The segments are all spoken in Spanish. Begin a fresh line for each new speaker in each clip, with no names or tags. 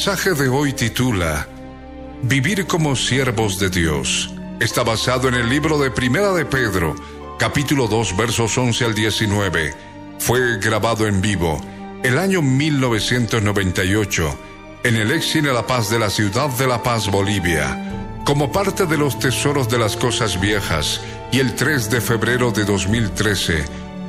Mensaje de hoy titula Vivir como siervos de Dios. Está basado en el libro de Primera de Pedro, capítulo 2, versos 11 al 19. Fue grabado en vivo el año 1998 en el Exine La Paz de la ciudad de La Paz, Bolivia, como parte de los tesoros de las cosas viejas y el 3 de febrero de 2013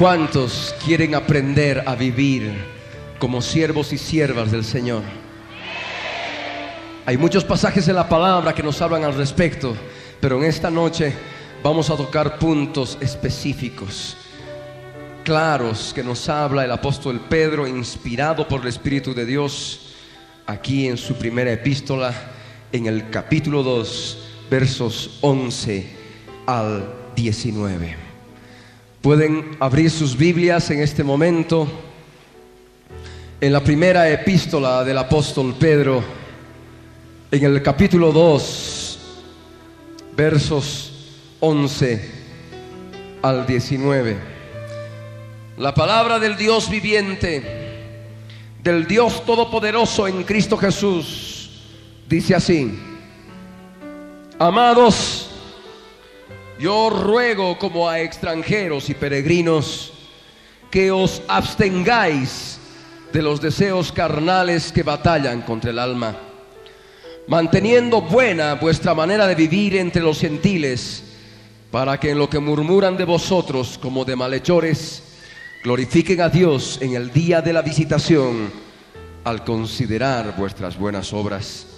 ¿Cuántos quieren aprender a vivir como siervos y siervas del Señor? Hay muchos pasajes en la palabra que nos hablan al respecto, pero en esta noche vamos a tocar puntos específicos, claros, que nos habla el apóstol Pedro, inspirado por el Espíritu de Dios, aquí en su primera epístola, en el capítulo 2, versos 11 al 19. Pueden abrir sus Biblias en este momento en la primera epístola del apóstol Pedro, en el capítulo 2, versos 11 al 19. La palabra del Dios viviente, del Dios todopoderoso en Cristo Jesús, dice así. Amados, yo ruego como a extranjeros y peregrinos que os abstengáis de los deseos carnales que batallan contra el alma, manteniendo buena vuestra manera de vivir entre los gentiles, para que en lo que murmuran de vosotros como de malhechores, glorifiquen a Dios en el día de la visitación al considerar vuestras buenas obras.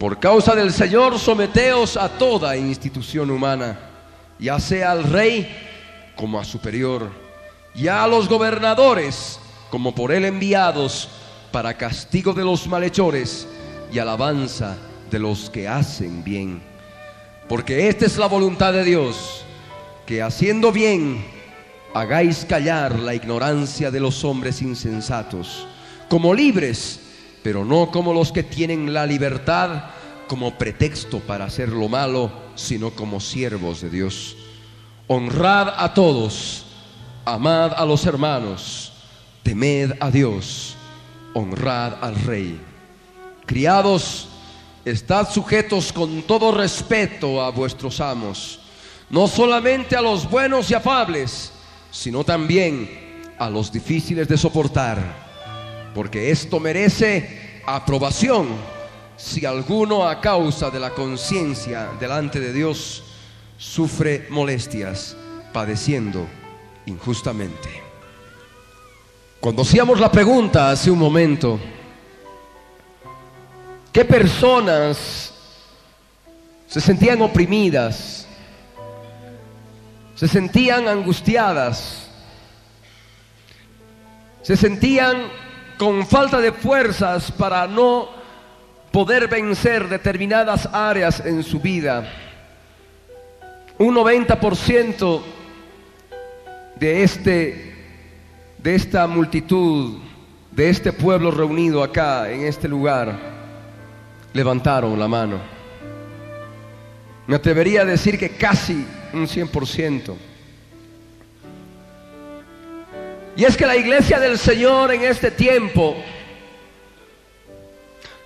Por causa del Señor, someteos a toda institución humana, ya sea al rey como a superior, y a los gobernadores como por él enviados para castigo de los malhechores y alabanza de los que hacen bien. Porque esta es la voluntad de Dios, que haciendo bien hagáis callar la ignorancia de los hombres insensatos, como libres pero no como los que tienen la libertad como pretexto para hacer lo malo, sino como siervos de Dios. Honrad a todos, amad a los hermanos, temed a Dios, honrad al rey. Criados, estad sujetos con todo respeto a vuestros amos, no solamente a los buenos y afables, sino también a los difíciles de soportar porque esto merece aprobación si alguno a causa de la conciencia delante de Dios sufre molestias, padeciendo injustamente. Cuando hacíamos la pregunta hace un momento, ¿qué personas se sentían oprimidas? Se sentían angustiadas, se sentían con falta de fuerzas para no poder vencer determinadas áreas en su vida. Un 90% de este de esta multitud, de este pueblo reunido acá en este lugar levantaron la mano. Me atrevería a decir que casi un 100%. Y es que la iglesia del Señor en este tiempo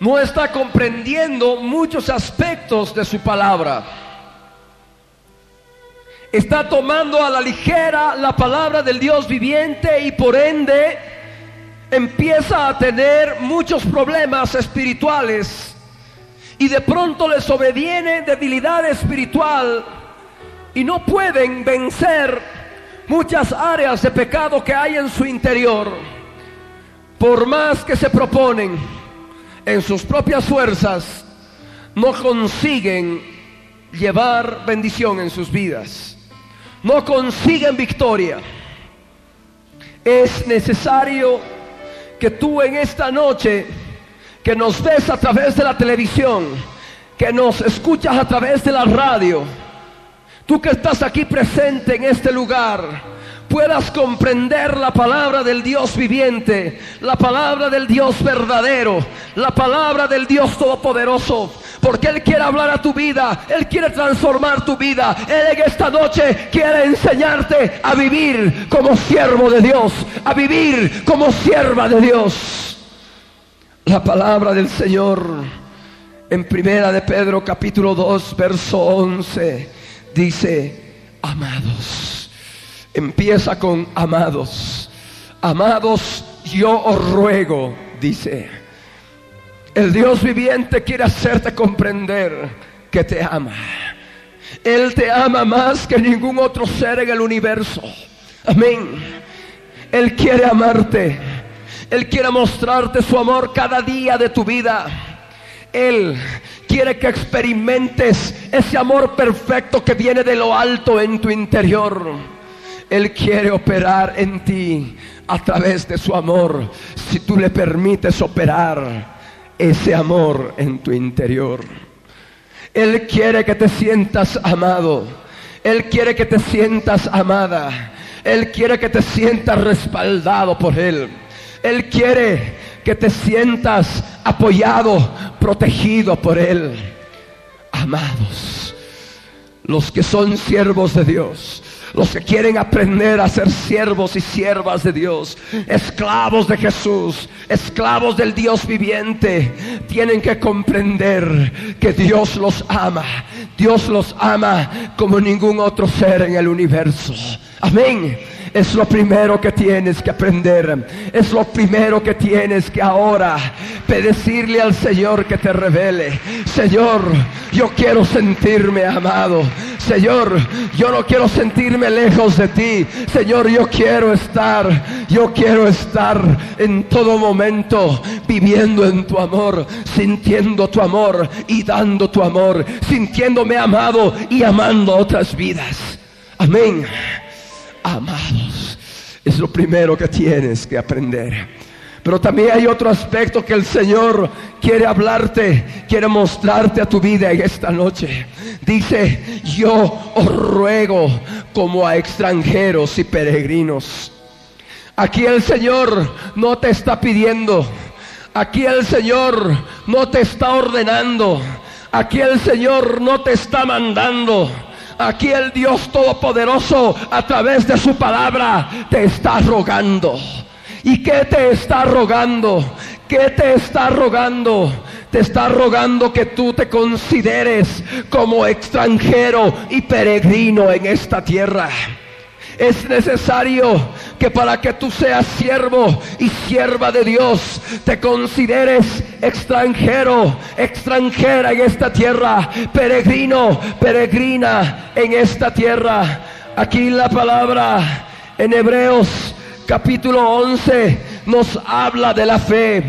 no está comprendiendo muchos aspectos de su palabra. Está tomando a la ligera la palabra del Dios viviente y por ende empieza a tener muchos problemas espirituales y de pronto les sobreviene debilidad espiritual y no pueden vencer muchas áreas de pecado que hay en su interior. Por más que se proponen en sus propias fuerzas, no consiguen llevar bendición en sus vidas. No consiguen victoria. Es necesario que tú en esta noche, que nos ves a través de la televisión, que nos escuchas a través de la radio, tú que estás aquí presente en este lugar, puedas comprender la palabra del Dios viviente, la palabra del Dios verdadero, la palabra del Dios todopoderoso. Porque Él quiere hablar a tu vida, Él quiere transformar tu vida. Él en esta noche quiere enseñarte a vivir como siervo de Dios, a vivir como sierva de Dios. La palabra del Señor en primera de Pedro capítulo 2 verso 11 dice, amados, empieza con amados, amados, yo os ruego, dice el Dios viviente quiere hacerte comprender que te ama. Él te ama más que ningún otro ser en el universo. Amén. Él quiere amarte. Él quiere mostrarte su amor cada día de tu vida. Él quiere que experimentes ese amor perfecto que viene de lo alto en tu interior. Él quiere operar en ti a través de su amor. Si tú le permites operar ese amor en tu interior. Él quiere que te sientas amado. Él quiere que te sientas amada. Él quiere que te sientas respaldado por Él. Él quiere que te sientas apoyado, protegido por Él. Amados, los que son siervos de Dios, los que quieren aprender a ser siervos y siervas de Dios, esclavos de Jesús, esclavos del Dios viviente, tienen que comprender que Dios los ama. Dios los ama como ningún otro ser en el universo. Amén. Es lo primero que tienes que aprender. Es lo primero que tienes que ahora decirle al Señor que te revele. Señor, yo quiero sentirme amado. Señor, yo no quiero sentirme lejos de ti. Señor, yo quiero estar, yo quiero estar en todo momento viviendo en tu amor, sintiendo tu amor y dando tu amor, sintiéndome amado y amando otras vidas. Amén amados. Es lo primero que tienes que aprender. Pero también hay otro aspecto que el Señor quiere hablarte, quiere mostrarte a tu vida en esta noche. Dice, yo os ruego como a extranjeros y peregrinos. Aquí el Señor no te está pidiendo. Aquí el Señor no te está ordenando. Aquí el Señor no te está mandando. Aquí el Dios Todopoderoso a través de su palabra te está rogando. ¿Y qué te está rogando? ¿Qué te está rogando? Te está rogando que tú te consideres como extranjero y peregrino en esta tierra. Es necesario que para que tú seas siervo y sierva de Dios, te consideres extranjero, extranjera en esta tierra, peregrino, peregrina en esta tierra. Aquí la palabra en Hebreos capítulo 11 nos habla de la fe.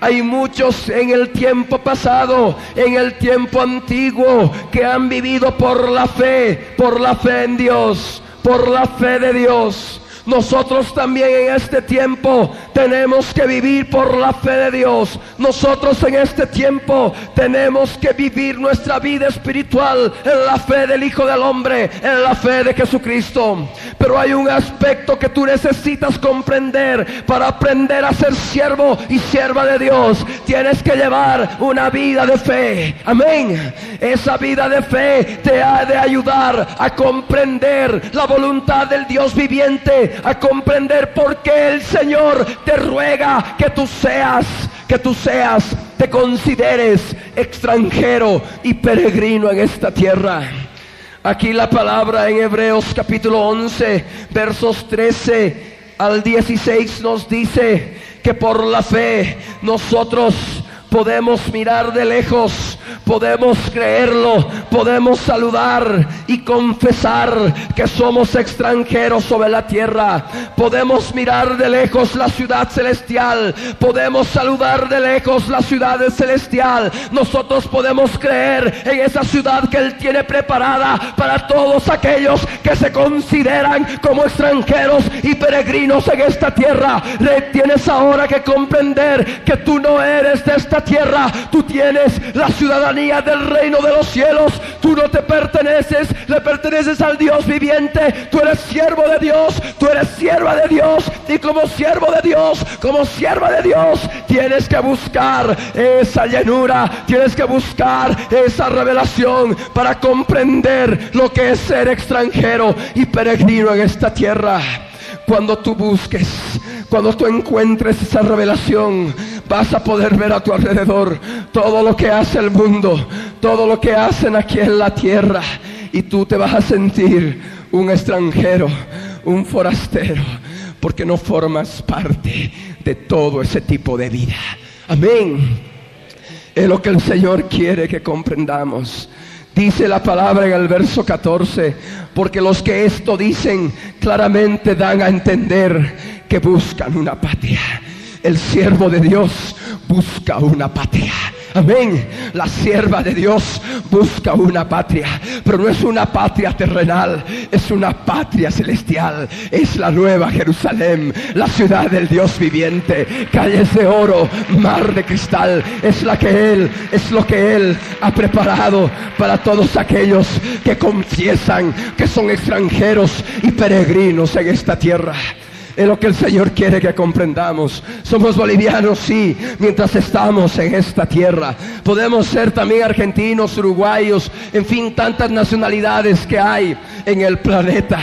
Hay muchos en el tiempo pasado, en el tiempo antiguo, que han vivido por la fe, por la fe en Dios por la fe de Dios. Nosotros también en este tiempo tenemos que vivir por la fe de Dios. Nosotros en este tiempo tenemos que vivir nuestra vida espiritual en la fe del Hijo del Hombre, en la fe de Jesucristo. Pero hay un aspecto que tú necesitas comprender para aprender a ser siervo y sierva de Dios. Tienes que llevar una vida de fe. Amén. Esa vida de fe te ha de ayudar a comprender la voluntad del Dios viviente, a comprender por qué el Señor te ruega que tú seas, que tú seas, te consideres extranjero y peregrino en esta tierra. Aquí la palabra en Hebreos capítulo 11, versos 13 al 16 nos dice que por la fe nosotros podemos mirar de lejos podemos creerlo, podemos saludar y confesar que somos extranjeros sobre la tierra. Podemos mirar de lejos la ciudad celestial, podemos saludar de lejos la ciudad celestial. Nosotros podemos creer en esa ciudad que Él tiene preparada para todos aquellos que se consideran como extranjeros y peregrinos en esta tierra. Tienes ahora que comprender que tú no eres de esta tierra, tú tienes la ciudadanía del reino de los cielos. Tú no te perteneces, le perteneces al Dios viviente. Tú eres siervo de Dios, tú eres sierva de Dios. Y como siervo de Dios, como sierva de Dios, tienes que buscar esa llenura, tienes que buscar esa revelación para comprender lo que es ser extranjero y peregrino en esta tierra. Cuando tú busques, cuando tú encuentres esa revelación, vas a poder ver a tu alrededor todo lo que hace el mundo, todo lo que hacen aquí en la tierra. Y tú te vas a sentir un extranjero, un forastero, porque no formas parte de todo ese tipo de vida. Amén. Es lo que el Señor quiere que comprendamos. Dice la palabra en el verso 14, porque los que esto dicen claramente dan a entender que buscan una patria. El siervo de Dios busca una patria. Amén. La sierva de Dios busca una patria, pero no es una patria terrenal, es una patria celestial. Es la nueva Jerusalén, la ciudad del Dios viviente, calles de oro, mar de cristal. Es la que Él, es lo que Él ha preparado para todos aquellos que confiesan que son extranjeros y peregrinos en esta tierra. Es lo que el Señor quiere que comprendamos. Somos bolivianos, sí, mientras estamos en esta tierra. Podemos ser también argentinos, uruguayos, en fin, tantas nacionalidades que hay en el planeta.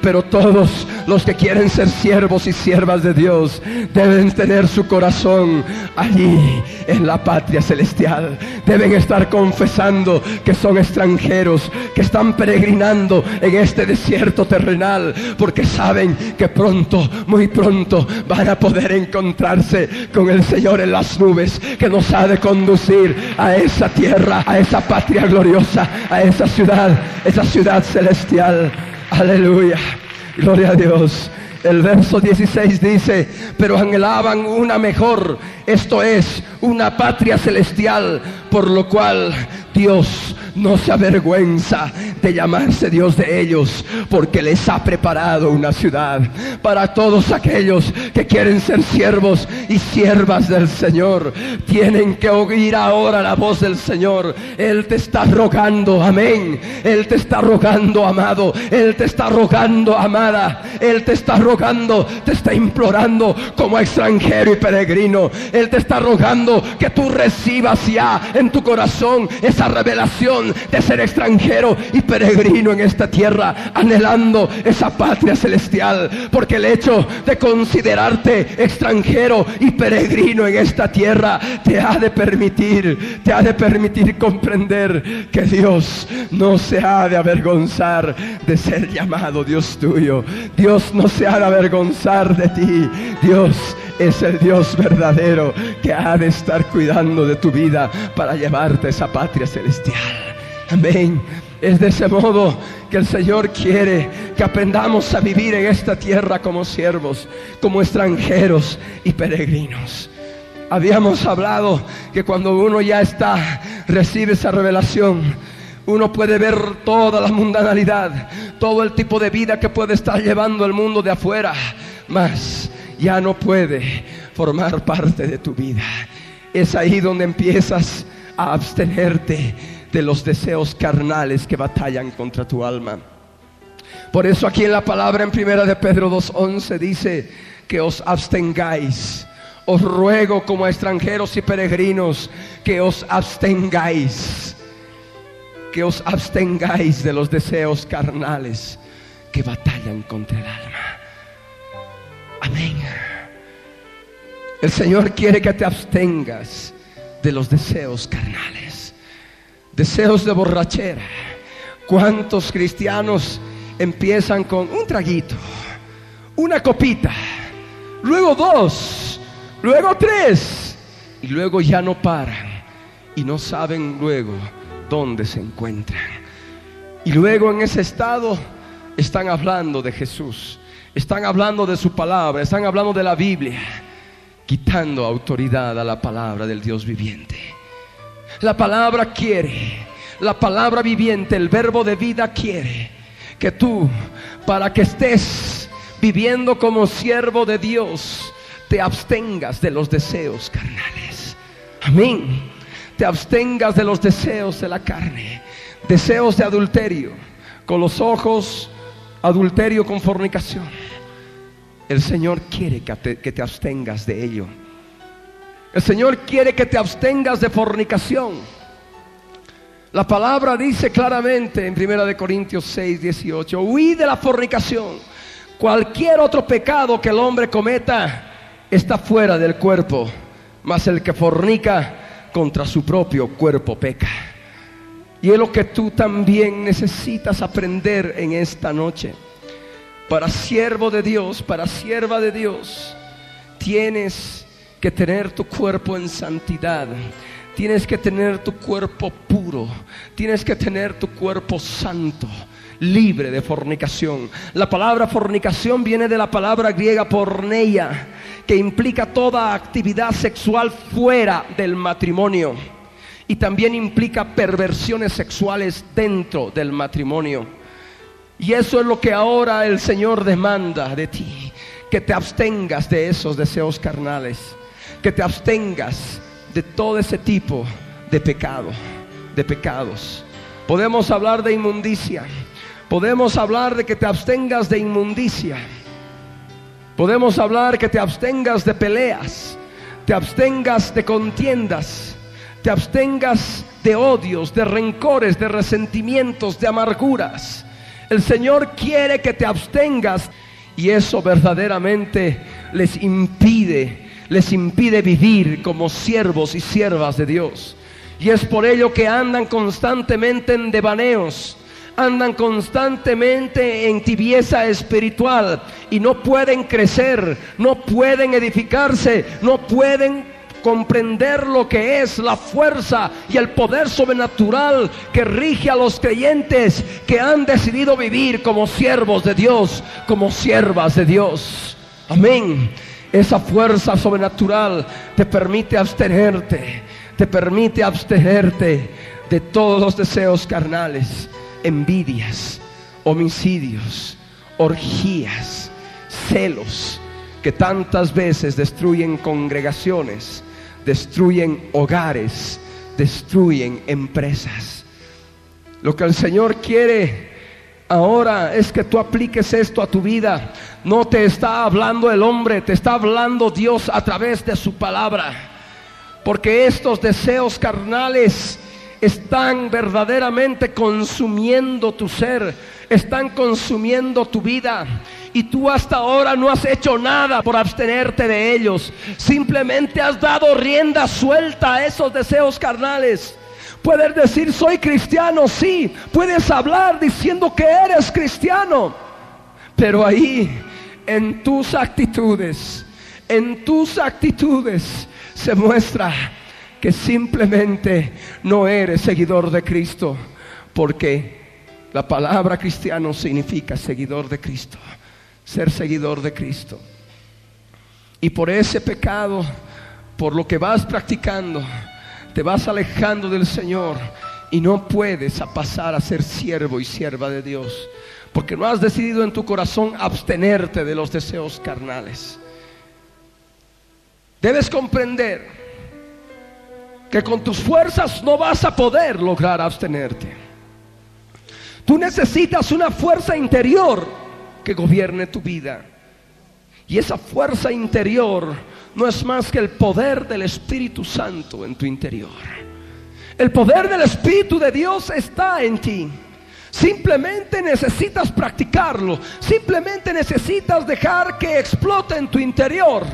Pero todos los que quieren ser siervos y siervas de Dios deben tener su corazón allí en la patria celestial. Deben estar confesando que son extranjeros, que están peregrinando en este desierto terrenal, porque saben que pronto, muy pronto, van a poder encontrarse con el Señor en las nubes que nos ha de conducir a esa tierra, a esa patria gloriosa, a esa ciudad, esa ciudad celestial. Aleluya. Gloria a Dios. El verso 16 dice, pero anhelaban una mejor, esto es, una patria celestial, por lo cual Dios no se avergüenza de llamarse Dios de ellos, porque les ha preparado una ciudad para todos aquellos que quieren ser siervos y siervas del Señor. Tienen que oír ahora la voz del Señor. Él te está rogando, amén. Él te está rogando, amado. Él te está rogando, amada. Él te está rogando, te está implorando como extranjero y peregrino. Él te está rogando que tú recibas ya en tu corazón esa revelación de ser extranjero y peregrino en esta tierra, anhelando esa patria celestial. Porque el hecho de considerarte extranjero y peregrino en esta tierra te ha de permitir, te ha de permitir comprender que Dios no se ha de avergonzar de ser llamado Dios tuyo. Dios no se ha de avergonzar de ti. Dios es el Dios verdadero que ha de estar cuidando de tu vida para llevarte a esa patria celestial. Amén. Es de ese modo que el Señor quiere que aprendamos a vivir en esta tierra como siervos, como extranjeros y peregrinos. Habíamos hablado que cuando uno ya está, recibe esa revelación, uno puede ver toda la mundanalidad, todo el tipo de vida que puede estar llevando el mundo de afuera. Más ya no puede formar parte de tu vida. Es ahí donde empiezas a abstenerte de los deseos carnales que batallan contra tu alma. Por eso aquí en la palabra en primera de Pedro 2:11 dice que os abstengáis. Os ruego como extranjeros y peregrinos que os abstengáis. Que os abstengáis de los deseos carnales que batallan contra el alma. Amén. El Señor quiere que te abstengas de los deseos carnales, deseos de borrachera. ¿Cuántos cristianos empiezan con un traguito, una copita, luego dos, luego tres, y luego ya no paran y no saben luego dónde se encuentran? Y luego en ese estado están hablando de Jesús, están hablando de su palabra, están hablando de la Biblia, quitando autoridad a la palabra del Dios viviente. La palabra quiere, la palabra viviente, el verbo de vida quiere que tú, para que estés viviendo como siervo de Dios, te abstengas de los deseos carnales. Amén. Te abstengas de los deseos de la carne, deseos de adulterio, con los ojos, adulterio con fornicación. El Señor quiere que te, que te abstengas de ello. El Señor quiere que te abstengas de fornicación. La palabra dice claramente en 1 Corintios 6, 18, huí de la fornicación. Cualquier otro pecado que el hombre cometa está fuera del cuerpo, mas el que fornica contra su propio cuerpo peca. Y es lo que tú también necesitas aprender en esta noche. Para siervo de Dios, para sierva de Dios, tienes que tener tu cuerpo en santidad. Tienes que tener tu cuerpo puro. Tienes que tener tu cuerpo santo, libre de fornicación. La palabra fornicación viene de la palabra griega porneia, que implica toda actividad sexual fuera del matrimonio. Y también implica perversiones sexuales dentro del matrimonio. Y eso es lo que ahora el Señor demanda de ti. Que te abstengas de esos deseos carnales. Que te abstengas de todo ese tipo de pecado, de pecados. Podemos hablar de inmundicia. Podemos hablar de que te abstengas de inmundicia. Podemos hablar que te abstengas de peleas, te abstengas de contiendas, te abstengas de odios, de rencores, de resentimientos, de amarguras. El Señor quiere que te abstengas y eso verdaderamente les impide les impide vivir como siervos y siervas de Dios. Y es por ello que andan constantemente en devaneos, andan constantemente en tibieza espiritual y no pueden crecer, no pueden edificarse, no pueden comprender lo que es la fuerza y el poder sobrenatural que rige a los creyentes que han decidido vivir como siervos de Dios, como siervas de Dios. Amén. Esa fuerza sobrenatural te permite abstenerte, te permite abstenerte de todos los deseos carnales, envidias, homicidios, orgías, celos, que tantas veces destruyen congregaciones, destruyen hogares, destruyen empresas. Lo que el Señor quiere ahora es que tú apliques esto a tu vida. No te está hablando el hombre, te está hablando Dios a través de su palabra. Porque estos deseos carnales están verdaderamente consumiendo tu ser, están consumiendo tu vida. Y tú hasta ahora no has hecho nada por abstenerte de ellos. Simplemente has dado rienda suelta a esos deseos carnales. Puedes decir, soy cristiano, sí. Puedes hablar diciendo que eres cristiano. Pero ahí, en tus actitudes, en tus actitudes, se muestra que simplemente no eres seguidor de Cristo. Porque la palabra cristiano significa seguidor de Cristo. Ser seguidor de Cristo. Y por ese pecado, por lo que vas practicando, te vas alejando del Señor y no puedes pasar a ser siervo y sierva de Dios, porque no has decidido en tu corazón abstenerte de los deseos carnales. Debes comprender que con tus fuerzas no vas a poder lograr abstenerte. Tú necesitas una fuerza interior que gobierne tu vida. Y esa fuerza interior no es más que el poder del Espíritu Santo en tu interior. El poder del Espíritu de Dios está en ti. Simplemente necesitas practicarlo. Simplemente necesitas dejar que explote en tu interior.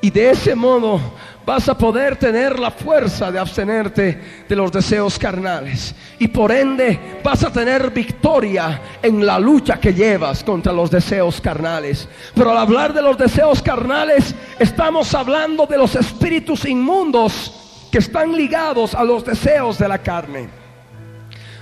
Y de ese modo vas a poder tener la fuerza de abstenerte de los deseos carnales. Y por ende vas a tener victoria en la lucha que llevas contra los deseos carnales. Pero al hablar de los deseos carnales, estamos hablando de los espíritus inmundos que están ligados a los deseos de la carne.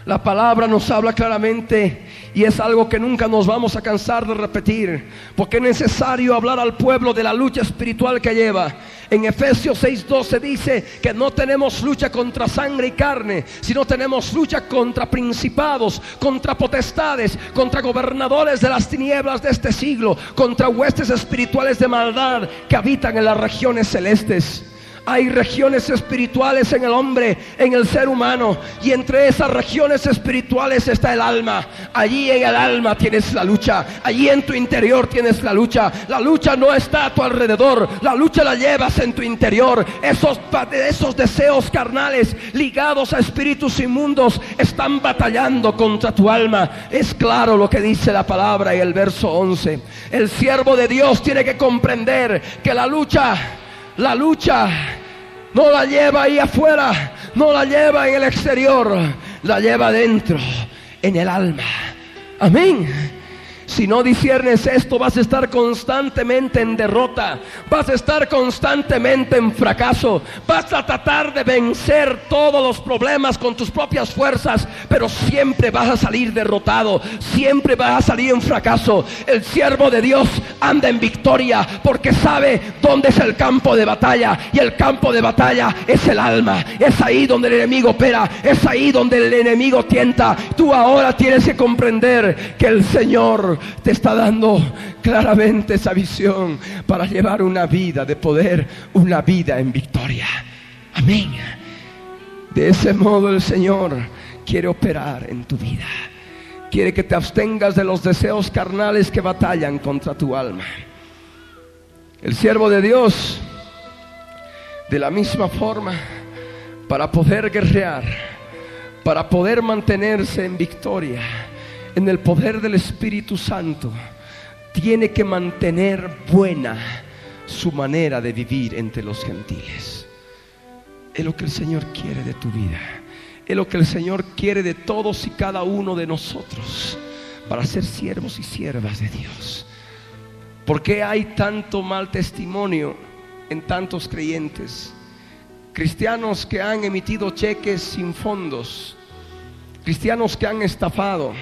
La palabra nos habla claramente y es algo que nunca nos vamos a cansar de repetir, porque es necesario hablar al pueblo de la lucha espiritual que lleva. En Efesios 6:12 dice que no tenemos lucha contra sangre y carne, sino tenemos lucha contra principados, contra potestades, contra gobernadores de las tinieblas de este siglo, contra huestes espirituales de maldad que habitan en las regiones celestes. Hay regiones espirituales en el hombre, en el ser humano. Y entre esas regiones espirituales está el alma. Allí en el alma tienes la lucha. Allí en tu interior tienes la lucha. La lucha no está a tu alrededor. La lucha la llevas en tu interior. Esos, esos deseos carnales ligados a espíritus inmundos están batallando contra tu alma. Es claro lo que dice la palabra en el verso 11. El siervo de Dios tiene que comprender que la lucha la lucha no la lleva ahí afuera, no la lleva en el exterior, la lleva dentro, en el alma. Amén. Si no disiernes esto, vas a estar constantemente en derrota, vas a estar constantemente en fracaso, vas a tratar de vencer todos los problemas con tus propias fuerzas, pero siempre vas a salir derrotado, siempre vas a salir en fracaso. El siervo de Dios anda en victoria porque sabe dónde es el campo de batalla y el campo de batalla es el alma, es ahí donde el enemigo opera, es ahí donde el enemigo tienta. Tú ahora tienes que comprender que el Señor te está dando claramente esa visión para llevar una vida de poder, una vida en victoria. Amén. De ese modo el Señor quiere operar en tu vida. Quiere que te abstengas de los deseos carnales que batallan contra tu alma. El siervo de Dios, de la misma forma, para poder guerrear, para poder mantenerse en victoria, en el poder del Espíritu Santo, tiene que mantener buena su manera de vivir entre los gentiles. Es lo que el Señor quiere de tu vida. Es lo que el Señor quiere de todos y cada uno de nosotros para ser siervos y siervas de Dios. ¿Por qué hay tanto mal testimonio en tantos creyentes? Cristianos que han emitido cheques sin fondos, cristianos que han estafado,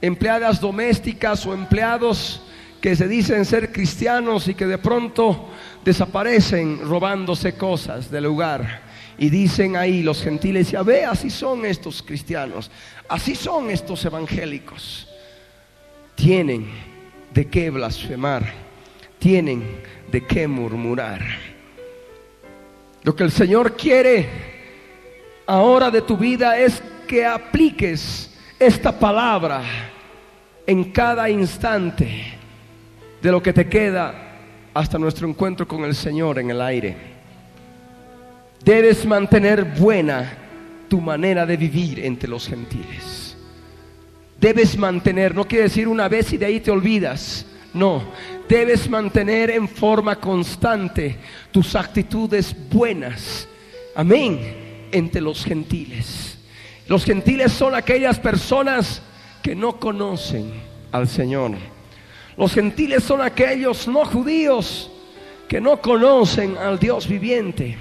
empleadas domésticas o empleados que se dicen ser cristianos y que de pronto desaparecen robándose cosas del lugar. Y dicen ahí los gentiles, ya ve, así son estos cristianos, así son estos evangélicos. Tienen de qué blasfemar, tienen de qué murmurar. Lo que el Señor quiere ahora de tu vida es que apliques esta palabra en cada instante de lo que te queda hasta nuestro encuentro con el Señor en el aire. Debes mantener buena tu manera de vivir entre los gentiles. Debes mantener, no quiere decir una vez y de ahí te olvidas. No, debes mantener en forma constante tus actitudes buenas. Amén. Entre los gentiles. Los gentiles son aquellas personas que no conocen al Señor. Los gentiles son aquellos no judíos que no conocen al Dios viviente.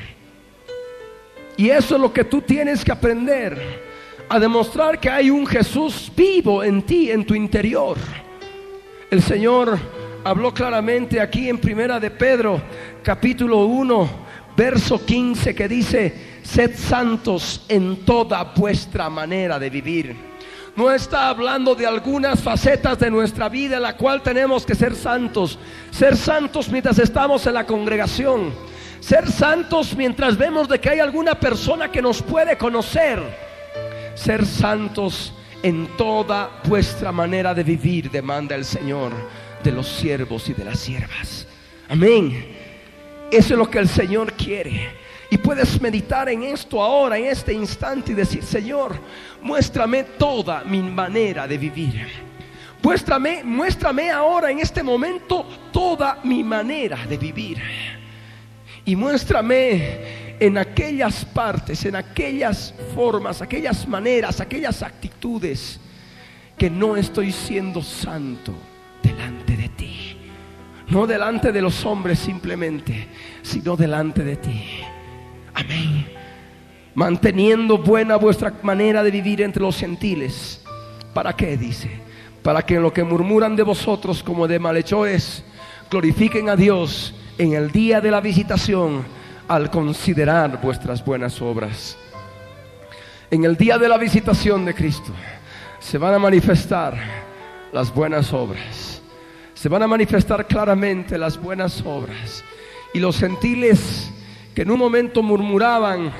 Y eso es lo que tú tienes que aprender, a demostrar que hay un Jesús vivo en ti, en tu interior. El Señor habló claramente aquí en Primera de Pedro, capítulo 1, verso 15, que dice, sed santos en toda vuestra manera de vivir no está hablando de algunas facetas de nuestra vida en la cual tenemos que ser santos. Ser santos mientras estamos en la congregación. Ser santos mientras vemos de que hay alguna persona que nos puede conocer. Ser santos en toda vuestra manera de vivir, demanda el Señor de los siervos y de las siervas. Amén. Eso es lo que el Señor quiere. Y puedes meditar en esto ahora, en este instante, y decir, Señor, muéstrame toda mi manera de vivir. Muéstrame, muéstrame ahora en este momento toda mi manera de vivir. Y muéstrame en aquellas partes, en aquellas formas, aquellas maneras, aquellas actitudes que no estoy siendo santo delante de ti. No delante de los hombres simplemente, sino delante de ti. Amén. Manteniendo buena vuestra manera de vivir entre los gentiles. ¿Para qué dice? Para que en lo que murmuran de vosotros como de malhechores, glorifiquen a Dios en el día de la visitación al considerar vuestras buenas obras. En el día de la visitación de Cristo se van a manifestar las buenas obras. Se van a manifestar claramente las buenas obras. Y los gentiles que en un momento murmuraban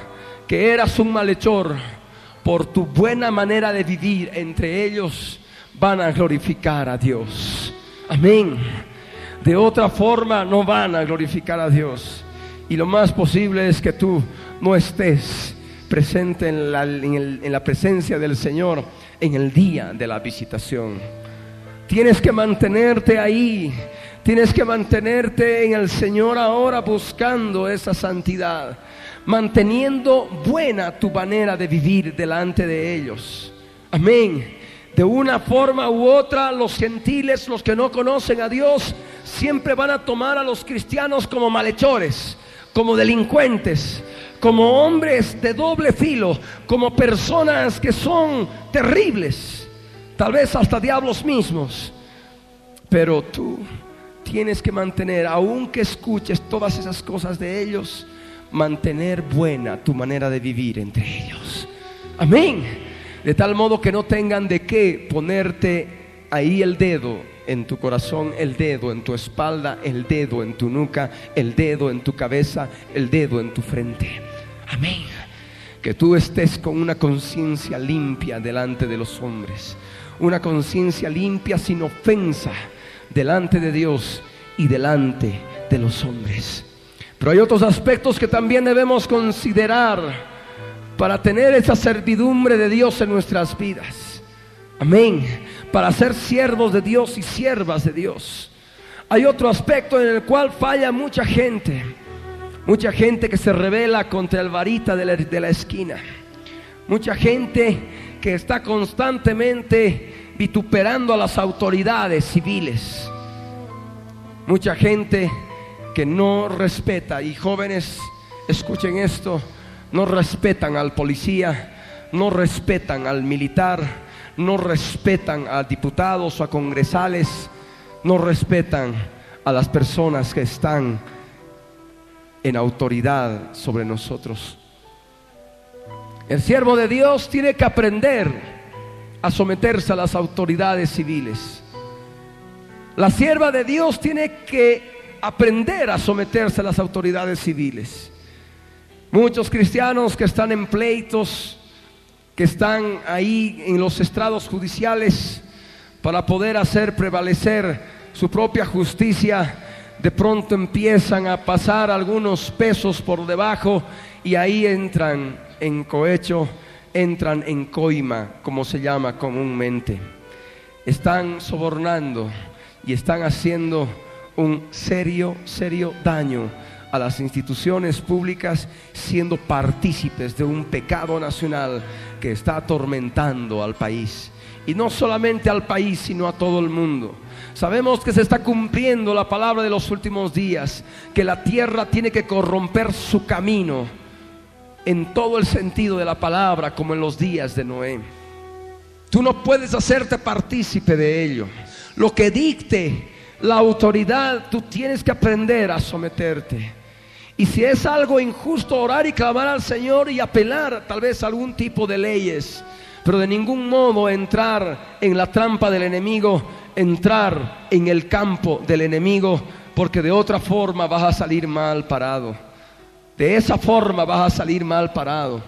que eras un malhechor por tu buena manera de vivir entre ellos, van a glorificar a Dios. Amén. De otra forma no van a glorificar a Dios. Y lo más posible es que tú no estés presente en la, en la presencia del Señor en el día de la visitación. Tienes que mantenerte ahí Tienes que mantenerte en el Señor ahora buscando esa santidad, manteniendo buena tu manera de vivir delante de ellos. Amén. De una forma u otra, los gentiles, los que no conocen a Dios, siempre van a tomar a los cristianos como malhechores, como delincuentes, como hombres de doble filo, como personas que son terribles, tal vez hasta diablos mismos. Pero tú tienes que mantener, aunque escuches todas esas cosas de ellos, mantener buena tu manera de vivir entre ellos. Amén. De tal modo que no tengan de qué ponerte ahí el dedo en tu corazón, el dedo en tu espalda, el dedo en tu nuca, el dedo en tu cabeza, el dedo en tu frente. Amén. Que tú estés con una conciencia limpia delante de los hombres. Una conciencia limpia sin ofensa delante de Dios y delante de los hombres. Pero hay otros aspectos que también debemos considerar para tener esa servidumbre de Dios en nuestras vidas. Amén. Para ser siervos de Dios y siervas de Dios. Hay otro aspecto en el cual falla mucha gente. Mucha gente que se revela contra el varita de la, de la esquina. Mucha gente que está constantemente vituperando a las autoridades civiles. Mucha gente que no respeta, y jóvenes, escuchen esto, no respetan al policía, no respetan al militar, no respetan a diputados o a congresales, no respetan a las personas que están en autoridad sobre nosotros. El siervo de Dios tiene que aprender a someterse a las autoridades civiles. La sierva de Dios tiene que aprender a someterse a las autoridades civiles. Muchos cristianos que están en pleitos, que están ahí en los estrados judiciales para poder hacer prevalecer su propia justicia, de pronto empiezan a pasar algunos pesos por debajo y ahí entran en cohecho entran en coima, como se llama comúnmente. Están sobornando y están haciendo un serio, serio daño a las instituciones públicas, siendo partícipes de un pecado nacional que está atormentando al país. Y no solamente al país, sino a todo el mundo. Sabemos que se está cumpliendo la palabra de los últimos días, que la tierra tiene que corromper su camino en todo el sentido de la palabra como en los días de Noé. Tú no puedes hacerte partícipe de ello. Lo que dicte la autoridad, tú tienes que aprender a someterte. Y si es algo injusto, orar y clamar al Señor y apelar tal vez a algún tipo de leyes pero de ningún modo entrar en la trampa del enemigo, entrar en el campo del enemigo, porque de otra forma vas a salir mal parado. De esa forma vas a salir mal parado.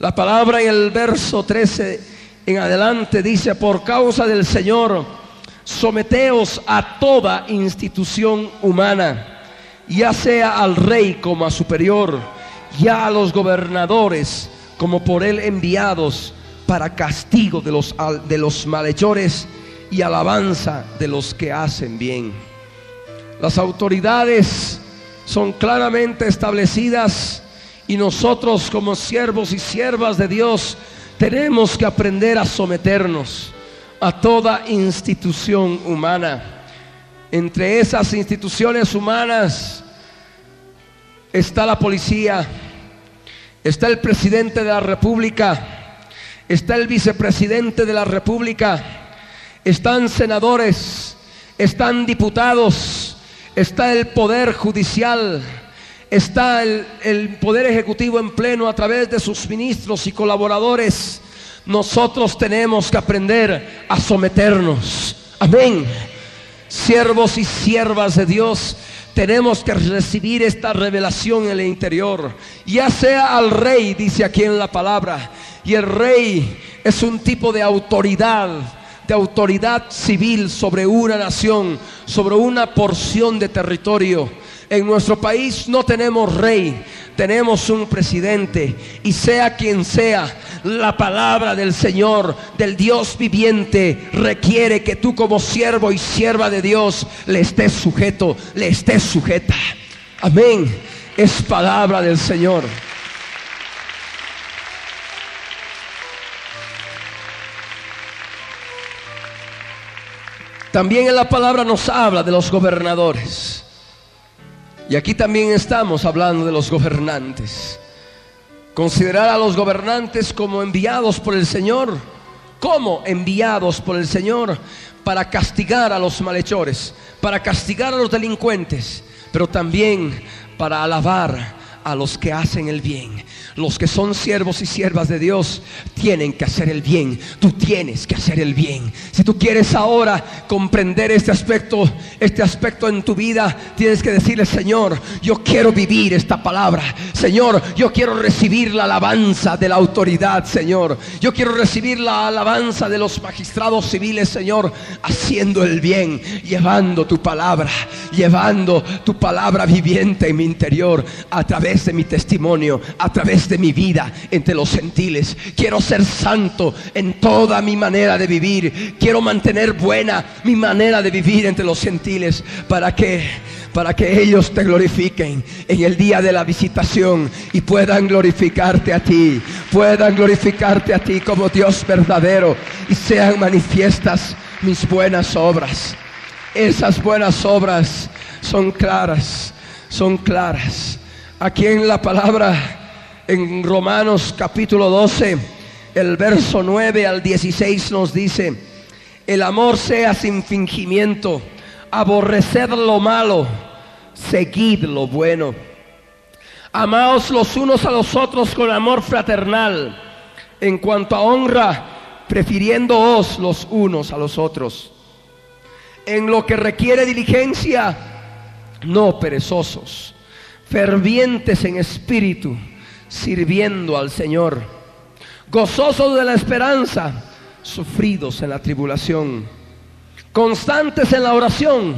La palabra en el verso 13 en adelante dice, por causa del Señor, someteos a toda institución humana, ya sea al rey como a superior, ya a los gobernadores como por él enviados para castigo de los, de los malhechores y alabanza de los que hacen bien. Las autoridades son claramente establecidas y nosotros como siervos y siervas de Dios tenemos que aprender a someternos a toda institución humana. Entre esas instituciones humanas está la policía, está el presidente de la República, está el vicepresidente de la República, están senadores, están diputados, está el poder judicial, está el, poder ejecutivo en pleno a través de sus ministros y colaboradores. Nosotros tenemos que aprender a someternos. Amén. Siervos y siervas de Dios, tenemos que recibir esta revelación en el interior. Ya sea al rey, dice aquí en la palabra, y el rey es un tipo de autoridad, de autoridad civil sobre una nación, sobre una porción de territorio. En nuestro país no tenemos rey, tenemos un presidente y sea quien sea, la palabra del Señor, del Dios viviente, requiere que tú como siervo y sierva de Dios le estés sujeto, le estés sujeta. Amén. Es palabra del Señor. También en la palabra nos habla de los gobernadores. Y aquí también estamos hablando de los gobernantes. Considerar a los gobernantes como enviados por el Señor. Como enviados por el Señor para castigar a los malhechores, para castigar a los delincuentes, pero también para alabar a los que hacen el bien. Los que son siervos y siervas de Dios tienen que hacer el bien. Tú tienes que hacer el bien. Si tú quieres ahora comprender este aspecto, este aspecto en tu vida, tienes que decirle, Señor, yo quiero vivir esta palabra. Señor, yo quiero recibir la alabanza de la autoridad, Señor. Yo quiero recibir la alabanza de los magistrados civiles, Señor, haciendo el bien, llevando tu palabra, llevando tu palabra viviente en mi interior a través de mi testimonio, a través de mi vida entre los gentiles. Quiero ser santo en toda mi manera de vivir. Quiero mantener buena mi manera de vivir entre los gentiles para que para que ellos te glorifiquen en el día de la visitación y puedan glorificarte a ti, puedan glorificarte a ti como Dios verdadero y sean manifiestas mis buenas obras. Esas buenas obras son claras, son claras. Aquí en la palabra en Romanos capítulo 12, el verso 9 al 16 nos dice, el amor sea sin fingimiento, aborreced lo malo, seguid lo bueno. Amaos los unos a los otros con amor fraternal, en cuanto a honra, prefiriéndoos los unos a los otros. En lo que requiere diligencia, no perezosos, fervientes en espíritu sirviendo al Señor, gozosos de la esperanza, sufridos en la tribulación, constantes en la oración,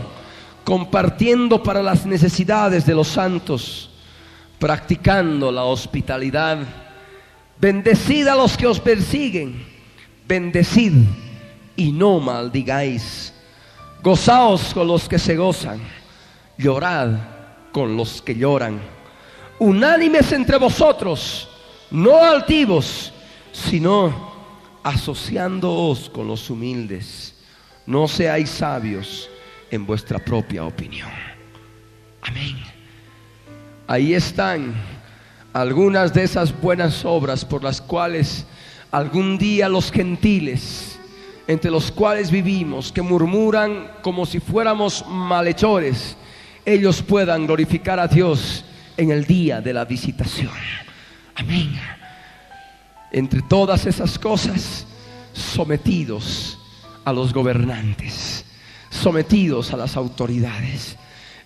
compartiendo para las necesidades de los santos, practicando la hospitalidad. Bendecid a los que os persiguen, bendecid y no maldigáis. Gozaos con los que se gozan, llorad con los que lloran unánimes entre vosotros, no altivos, sino asociándoos con los humildes. No seáis sabios en vuestra propia opinión. Amén. Ahí están algunas de esas buenas obras por las cuales algún día los gentiles, entre los cuales vivimos, que murmuran como si fuéramos malhechores, ellos puedan glorificar a Dios en el día de la visitación. Amén. entre todas esas cosas, sometidos a los gobernantes, sometidos a las autoridades.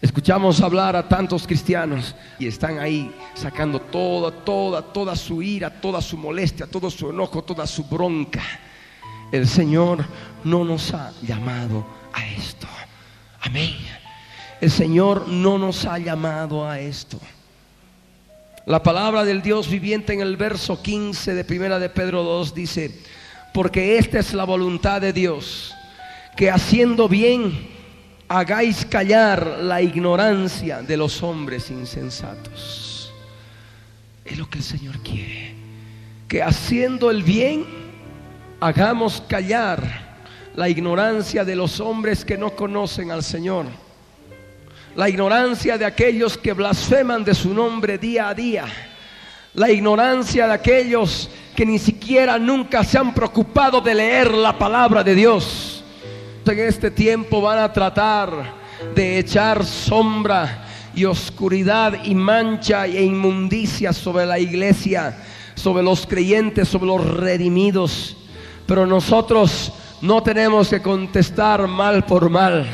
Escuchamos hablar a tantos cristianos y están ahí sacando toda, toda, toda su ira, toda su molestia, todo su enojo, toda su bronca. El Señor no nos ha llamado a esto. Amén. El Señor no nos ha llamado a esto. La palabra del Dios viviente en el verso 15 de Primera de Pedro 2 dice, porque esta es la voluntad de Dios, que haciendo bien hagáis callar la ignorancia de los hombres insensatos. Es lo que el Señor quiere, que haciendo el bien hagamos callar la ignorancia de los hombres que no conocen al Señor, la ignorancia de aquellos que blasfeman de su nombre día a día, la ignorancia de aquellos que ni siquiera nunca se han preocupado de leer la palabra de Dios. En este tiempo van a tratar de echar sombra y oscuridad y mancha e inmundicia sobre la iglesia, sobre los creyentes, sobre los redimidos. Pero nosotros no tenemos que contestar mal por mal.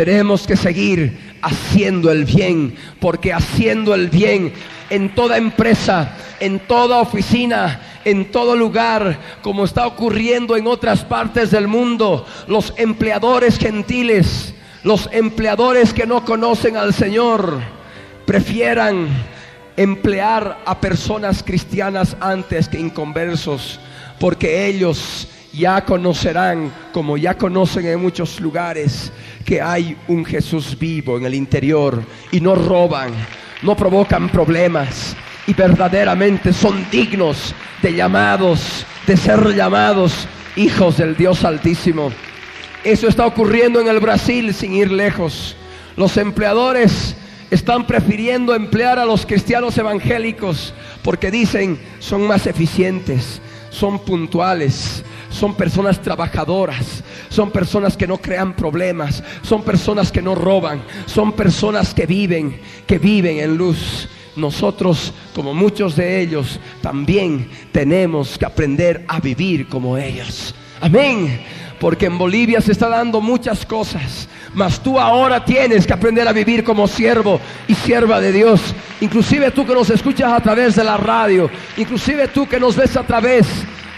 Tenemos que seguir haciendo el bien, porque haciendo el bien en toda empresa, en toda oficina, en todo lugar, como está ocurriendo en otras partes del mundo, los empleadores gentiles, los empleadores que no conocen al Señor, prefieran emplear a personas cristianas antes que inconversos, porque ellos ya conocerán, como ya conocen en muchos lugares, que hay un Jesús vivo en el interior y no roban, no provocan problemas y verdaderamente son dignos de llamados, de ser llamados hijos del Dios Altísimo. Eso está ocurriendo en el Brasil sin ir lejos. Los empleadores están prefiriendo emplear a los cristianos evangélicos porque dicen son más eficientes, son puntuales, son personas trabajadoras, son personas que no crean problemas, son personas que no roban, son personas que viven, que viven en luz. Nosotros, como muchos de ellos, también tenemos que aprender a vivir como ellos. Amén. Porque en Bolivia se está dando muchas cosas. Mas tú ahora tienes que aprender a vivir como siervo y sierva de Dios. Inclusive tú que nos escuchas a través de la radio. Inclusive tú que nos ves a través,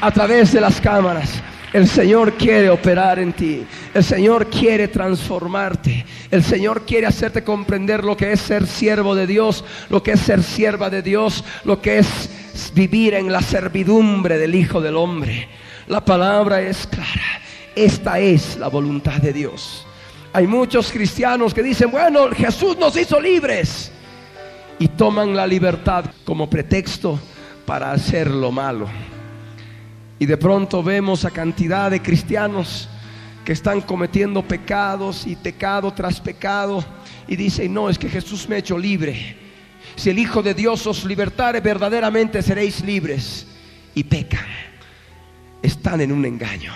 a través de las cámaras. El Señor quiere operar en ti. El Señor quiere transformarte. El Señor quiere hacerte comprender lo que es ser siervo de Dios, lo que es ser sierva de Dios, lo que es vivir en la servidumbre del Hijo del Hombre. La palabra es clara. Esta es la voluntad de Dios. Hay muchos cristianos que dicen, bueno, Jesús nos hizo libres. Y toman la libertad como pretexto para hacer lo malo. Y de pronto vemos a cantidad de cristianos que están cometiendo pecados y pecado tras pecado y dicen, no, es que Jesús me ha hecho libre. Si el Hijo de Dios os libertare, verdaderamente seréis libres. Y pecan. Están en un engaño.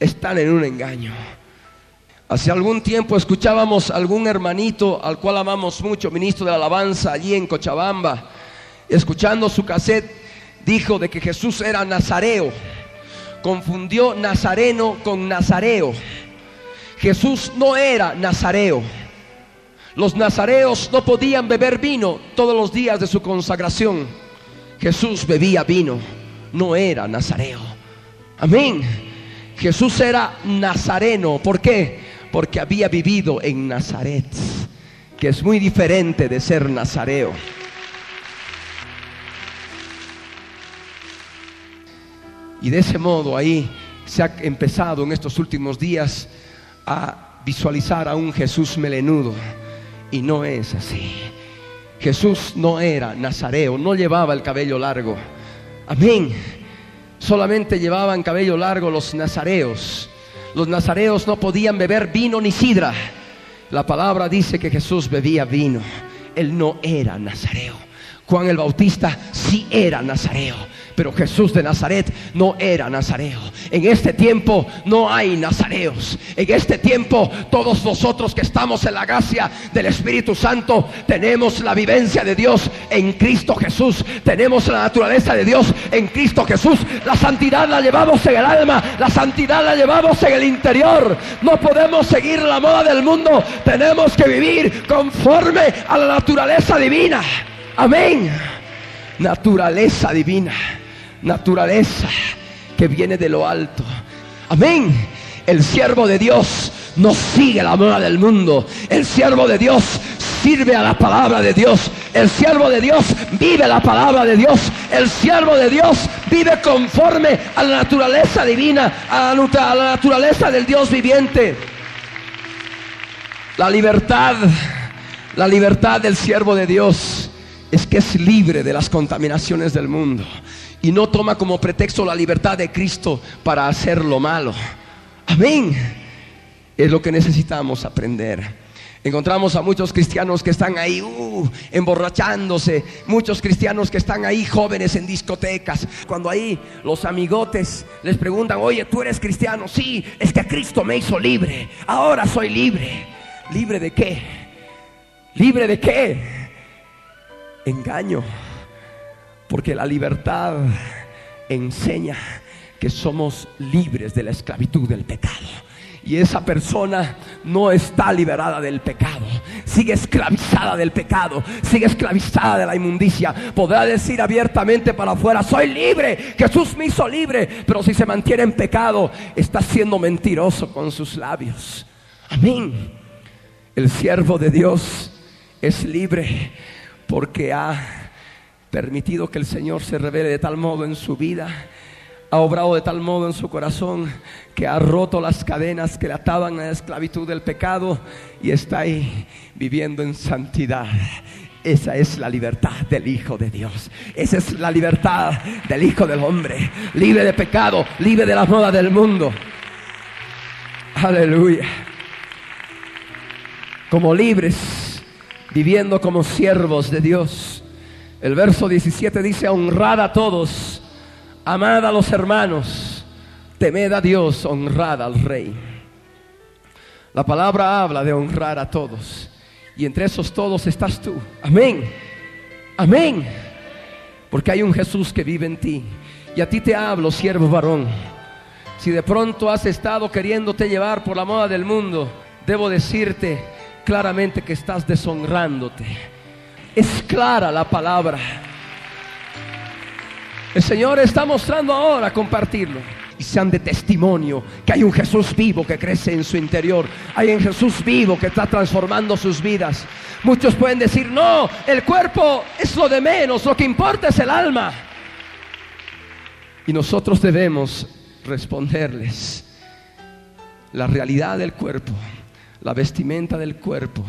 Están en un engaño. Hace algún tiempo escuchábamos a algún hermanito al cual amamos mucho, ministro de la alabanza allí en Cochabamba, escuchando su cassette dijo de que Jesús era nazareo. Confundió nazareno con nazareo. Jesús no era nazareo. Los nazareos no podían beber vino todos los días de su consagración. Jesús bebía vino, no era nazareo. Amén. Jesús era nazareno. ¿Por qué? Porque había vivido en Nazaret, que es muy diferente de ser nazareo. Y de ese modo ahí se ha empezado en estos últimos días a visualizar a un Jesús melenudo. Y no es así. Jesús no era nazareo, no llevaba el cabello largo. Amén. Solamente llevaban cabello largo los nazareos. Los nazareos no podían beber vino ni sidra. La palabra dice que Jesús bebía vino. Él no era nazareo. Juan el Bautista sí era nazareo Pero Jesús de Nazaret no era nazareo. En este tiempo no hay nazareos. En este tiempo todos nosotros que estamos en la gracia del Espíritu Santo tenemos la vivencia de Dios en Cristo Jesús. Tenemos la naturaleza de Dios en Cristo Jesús. La santidad la llevamos en el alma. La santidad la llevamos en el interior. No podemos seguir la moda del mundo. Tenemos que vivir conforme a la naturaleza divina. Amén. Naturaleza divina naturaleza que viene de lo alto. Amén. El siervo de Dios no sigue la moda del mundo. El siervo de Dios sirve a la palabra de Dios. El siervo de Dios vive la palabra de Dios. El siervo de Dios vive conforme a la naturaleza divina, a la, a la naturaleza del Dios viviente. La libertad, la libertad del siervo de Dios es que es libre de las contaminaciones del mundo y no toma como pretexto la libertad de Cristo para hacer lo malo. Amén. Es lo que necesitamos aprender. Encontramos a muchos cristianos que están ahí uh, emborrachándose, muchos cristianos que están ahí jóvenes en discotecas. Cuando ahí los amigotes les preguntan, oye, ¿tú eres cristiano? Sí, es que Cristo me hizo libre. Ahora soy libre. ¿Libre de qué? ¿Libre de qué? Engaño. Porque la libertad enseña que somos libres de la esclavitud del pecado. Y esa persona no está liberada del pecado. Sigue esclavizada del pecado. Sigue esclavizada de la inmundicia. Podrá decir abiertamente para afuera, soy libre. Jesús me hizo libre. Pero si se mantiene en pecado, está siendo mentiroso con sus labios. Amén. El siervo de Dios es libre porque ha permitido que el Señor se revele de tal modo en su vida, ha obrado de tal modo en su corazón que ha roto las cadenas que le ataban a la esclavitud del pecado y está ahí viviendo en santidad. Esa es la libertad del Hijo de Dios. Esa es la libertad del Hijo del Hombre. Libre de pecado, libre de las modas del mundo. Aleluya. Como libres, viviendo como siervos de Dios el verso 17 dice, honrad a todos, amad a los hermanos, temed a Dios, honrad al rey. La palabra habla de honrar a todos. Y entre esos todos estás tú. Amén. Amén. Porque hay un Jesús que vive en ti. Y a ti te hablo, siervo varón. Si de pronto has estado queriéndote llevar por la moda del mundo, debo decirte claramente que estás deshonrándote es clara la palabra. El Señor está mostrando ahora compartirlo. Y sean de testimonio que hay un Jesús vivo que crece en su interior. Hay un Jesús vivo que está transformando sus vidas. Muchos pueden decir, no, el cuerpo es lo de menos, lo que importa es el alma. Y nosotros debemos responderles la realidad del cuerpo, la vestimenta del cuerpo,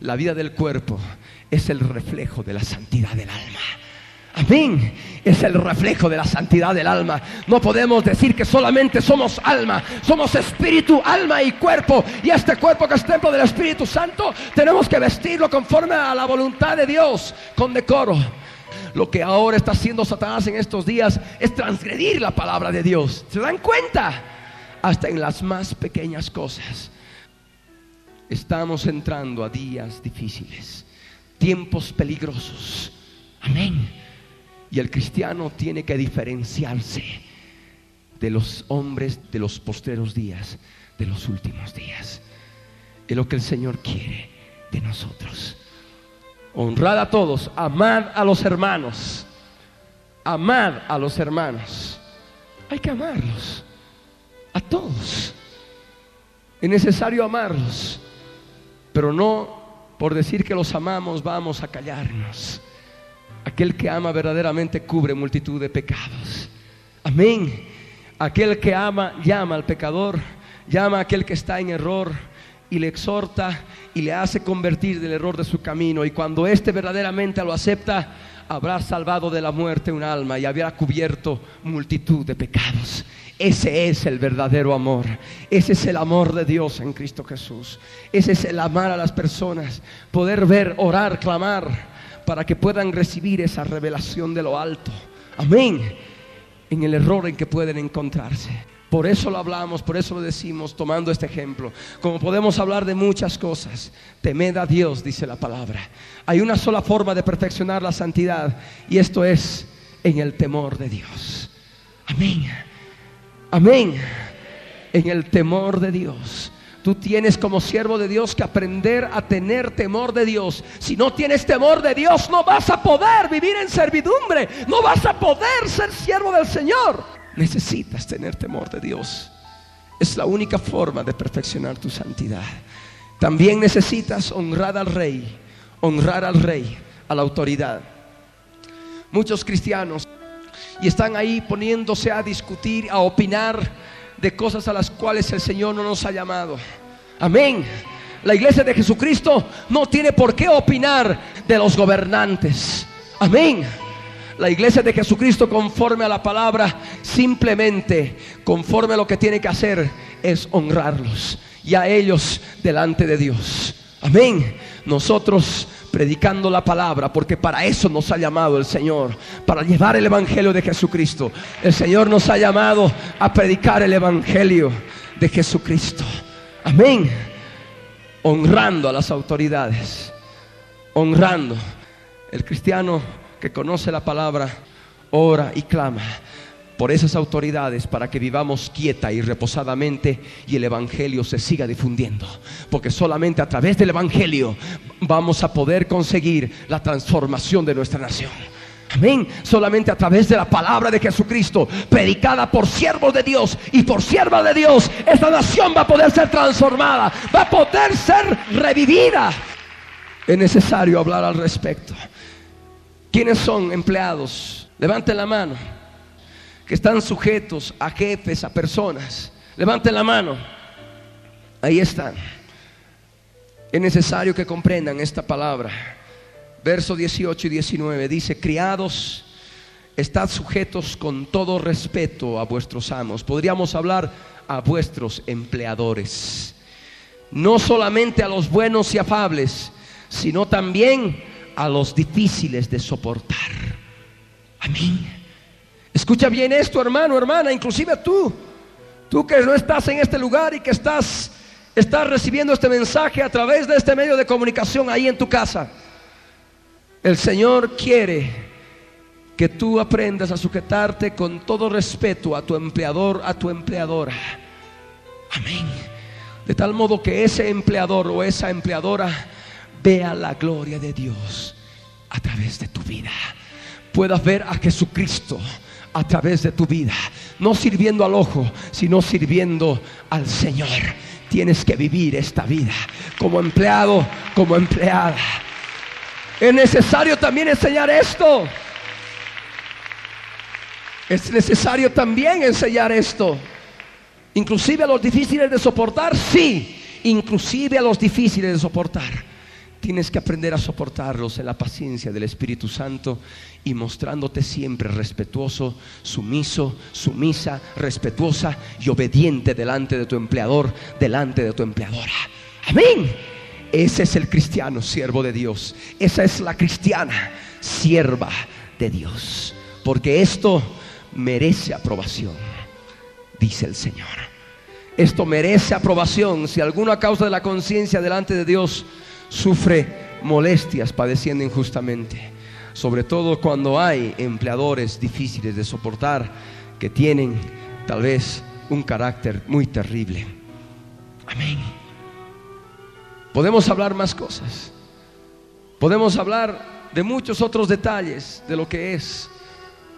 la vida del cuerpo es el reflejo de la santidad del alma. Amén. Es el reflejo de la santidad del alma. No podemos decir que solamente somos alma. Somos espíritu, alma y cuerpo. Y este cuerpo que es templo del Espíritu Santo, tenemos que vestirlo conforme a la voluntad de Dios, con decoro. Lo que ahora está haciendo Satanás en estos días es transgredir la palabra de Dios. ¿Se dan cuenta? Hasta en las más pequeñas cosas. Estamos entrando a días difíciles tiempos peligrosos. Amén. Y el cristiano tiene que diferenciarse de los hombres de los posteros días, de los últimos días. Es lo que el Señor quiere de nosotros. Honrad a todos, amad a los hermanos, amad a los hermanos. Hay que amarlos, a todos. Es necesario amarlos, pero no por decir que los amamos vamos a callarnos. Aquel que ama verdaderamente cubre multitud de pecados. Amén. Aquel que ama llama al pecador, llama a aquel que está en error y le exhorta y le hace convertir del error de su camino. Y cuando éste verdaderamente lo acepta, habrá salvado de la muerte un alma y habrá cubierto multitud de pecados. Ese es el verdadero amor. Ese es el amor de Dios en Cristo Jesús. Ese es el amar a las personas. Poder ver, orar, clamar para que puedan recibir esa revelación de lo alto. Amén. en el error en que pueden encontrarse. Por eso lo hablamos, por eso lo decimos, tomando este ejemplo. Como podemos hablar de muchas cosas, temed a Dios, dice la palabra. Hay una sola forma de perfeccionar la santidad y esto es en el temor de Dios. Amén. Amén. En el temor de Dios. Tú tienes como siervo de Dios que aprender a tener temor de Dios. Si no tienes temor de Dios, no vas a poder vivir en servidumbre. No vas a poder ser siervo del Señor necesitas tener temor de Dios. Es la única forma de perfeccionar tu santidad. También necesitas honrar al rey, honrar al rey, a la autoridad. Muchos cristianos y están ahí poniéndose a discutir, a opinar de cosas a las cuales el Señor no nos ha llamado. Amén. La iglesia de Jesucristo no tiene por qué opinar de los gobernantes. Amén. La iglesia de Jesucristo conforme a la palabra, simplemente conforme a lo que tiene que hacer es honrarlos y a ellos delante de Dios. Amén. Nosotros predicando la palabra, porque para eso nos ha llamado el Señor, para llevar el Evangelio de Jesucristo. El Señor nos ha llamado a predicar el Evangelio de Jesucristo. Amén. Honrando a las autoridades, honrando. El cristiano que conoce la palabra, ora y clama por esas autoridades para que vivamos quieta y reposadamente y el Evangelio se siga difundiendo. Porque solamente a través del Evangelio vamos a poder conseguir la transformación de nuestra nación. Amén. Solamente a través de la palabra de Jesucristo, predicada por siervos de Dios y por sierva de Dios, esta nación va a poder ser transformada, va a poder ser revivida. Es necesario hablar al respecto. ¿Quiénes son empleados? Levanten la mano. Que están sujetos a jefes, a personas. Levanten la mano. Ahí están. Es necesario que comprendan esta palabra. Verso 18 y 19 dice, criados, estad sujetos con todo respeto a vuestros amos. Podríamos hablar a vuestros empleadores. No solamente a los buenos y afables, sino también a los difíciles de soportar. Amén. Escucha bien esto, hermano, hermana, inclusive tú, tú que no estás en este lugar y que estás, estás recibiendo este mensaje a través de este medio de comunicación ahí en tu casa. El Señor quiere que tú aprendas a sujetarte con todo respeto a tu empleador, a tu empleadora. Amén. De tal modo que ese empleador o esa empleadora vea la gloria de Dios a través de tu vida. Puedas ver a Jesucristo a través de tu vida. No sirviendo al ojo, sino sirviendo al Señor. Tienes que vivir esta vida como empleado, como empleada. Es necesario también enseñar esto. Es necesario también enseñar esto. Inclusive a los difíciles de soportar, sí. Inclusive a los difíciles de soportar. Tienes que aprender a soportarlos en la paciencia del Espíritu Santo y mostrándote siempre respetuoso, sumiso, sumisa, respetuosa y obediente delante de tu empleador, delante de tu empleadora. Amén. Ese es el cristiano, siervo de Dios. Esa es la cristiana, sierva de Dios. Porque esto merece aprobación, dice el Señor. Esto merece aprobación. Si alguno a causa de la conciencia delante de Dios sufre molestias padeciendo injustamente, sobre todo cuando hay empleadores difíciles de soportar que tienen tal vez un carácter muy terrible. Amén. Podemos hablar más cosas. Podemos hablar de muchos otros detalles de lo que es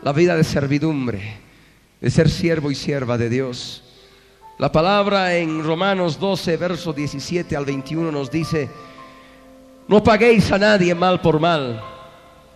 la vida de servidumbre, de ser siervo y sierva de Dios. La palabra en Romanos 12, verso 17 al 21 nos dice, no paguéis a nadie mal por mal.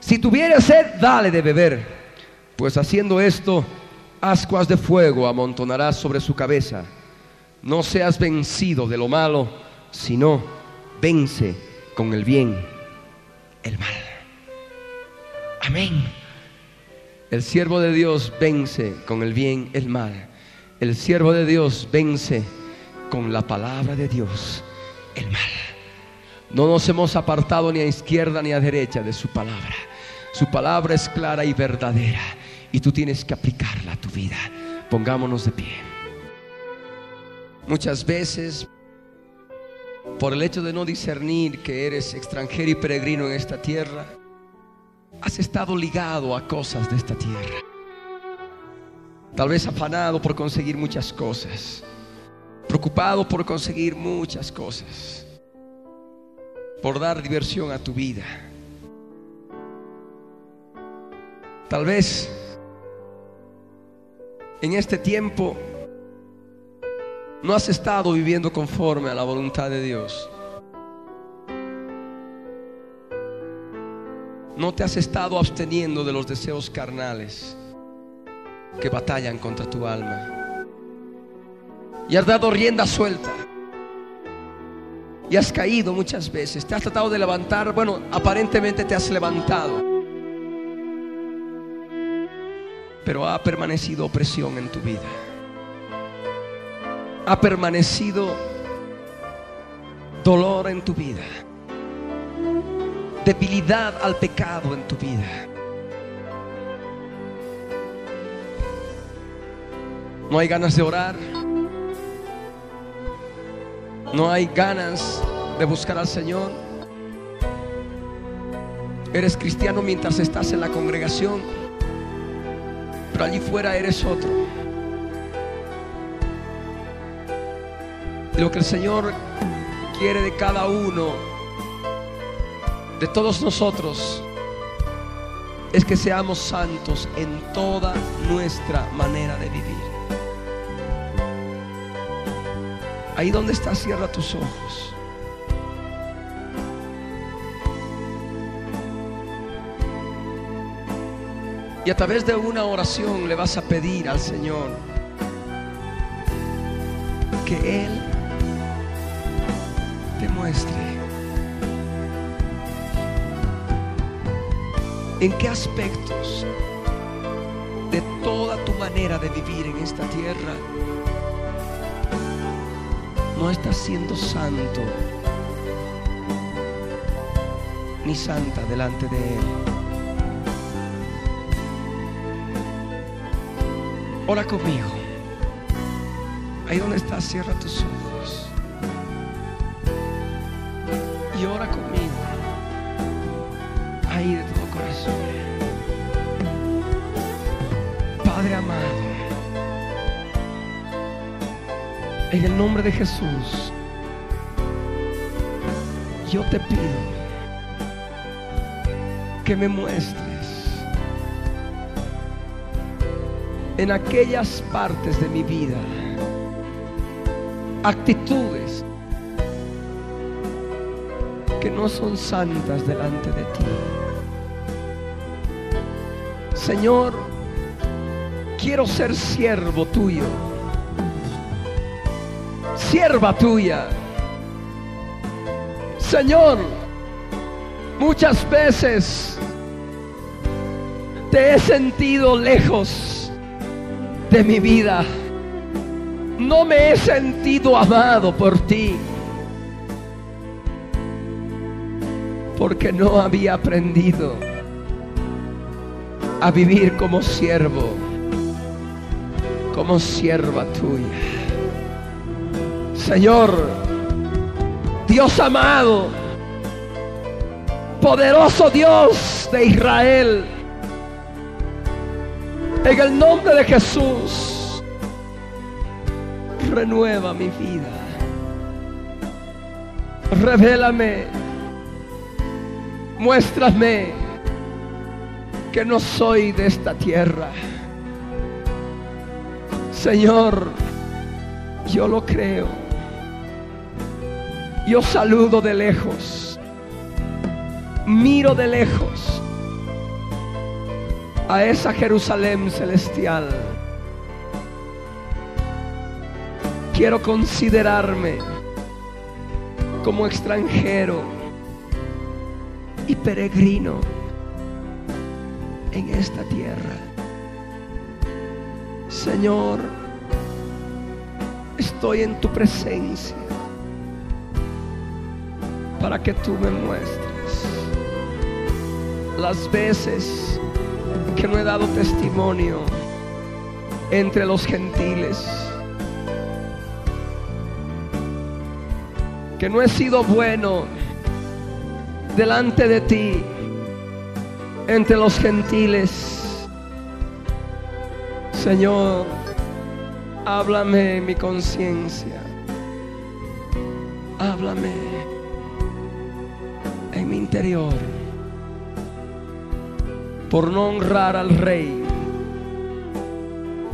Si tuviere sed, dale de beber. Pues haciendo esto, ascuas de fuego amontonarás sobre su cabeza. No seas vencido de lo malo, sino vence con el bien el mal. Amén. El siervo de Dios vence con el bien el mal. El siervo de Dios vence con la palabra de Dios el mal. No nos hemos apartado ni a izquierda ni a derecha de su palabra. Su palabra es clara y verdadera y tú tienes que aplicarla a tu vida. Pongámonos de pie. Muchas veces, por el hecho de no discernir que eres extranjero y peregrino en esta tierra, has estado ligado a cosas de esta tierra. Tal vez afanado por conseguir muchas cosas, preocupado por conseguir muchas cosas, por dar diversión a tu vida. Tal vez en este tiempo no has estado viviendo conforme a la voluntad de Dios. No te has estado absteniendo de los deseos carnales que batallan contra tu alma. Y has dado rienda suelta. Y has caído muchas veces. Te has tratado de levantar. Bueno, aparentemente te has levantado. Pero ha permanecido opresión en tu vida. Ha permanecido dolor en tu vida. Debilidad al pecado en tu vida. No hay ganas de orar. No hay ganas de buscar al Señor. Eres cristiano mientras estás en la congregación, pero allí fuera eres otro. Lo que el Señor quiere de cada uno, de todos nosotros, es que seamos santos en toda nuestra manera de vivir. Ahí donde estás, cierra tus ojos. Y a través de una oración le vas a pedir al Señor que Él te muestre en qué aspectos de toda tu manera de vivir en esta tierra no estás siendo santo ni santa delante de Él. Ora conmigo. Ahí donde estás, cierra tus ojos. En el nombre de Jesús, yo te pido que me muestres en aquellas partes de mi vida actitudes que no son santas delante de ti. Señor, quiero ser siervo tuyo sierva tuya. Señor, muchas veces te he sentido lejos de mi vida. No me he sentido amado por ti. Porque no había aprendido a vivir como siervo, como sierva tuya. Señor, Dios amado, poderoso Dios de Israel, en el nombre de Jesús, renueva mi vida. Revélame, muéstrame que no soy de esta tierra. Señor, yo lo creo. Yo saludo de lejos. Miro de lejos a esa Jerusalén celestial quiero considerarme como extranjero y peregrino en esta tierra. Señor, estoy en tu presencia para que tú me muestres las veces que no he dado testimonio entre los gentiles. Que no he sido bueno delante de ti entre los gentiles. Señor, háblame mi conciencia. Háblame interior. Por no honrar al rey.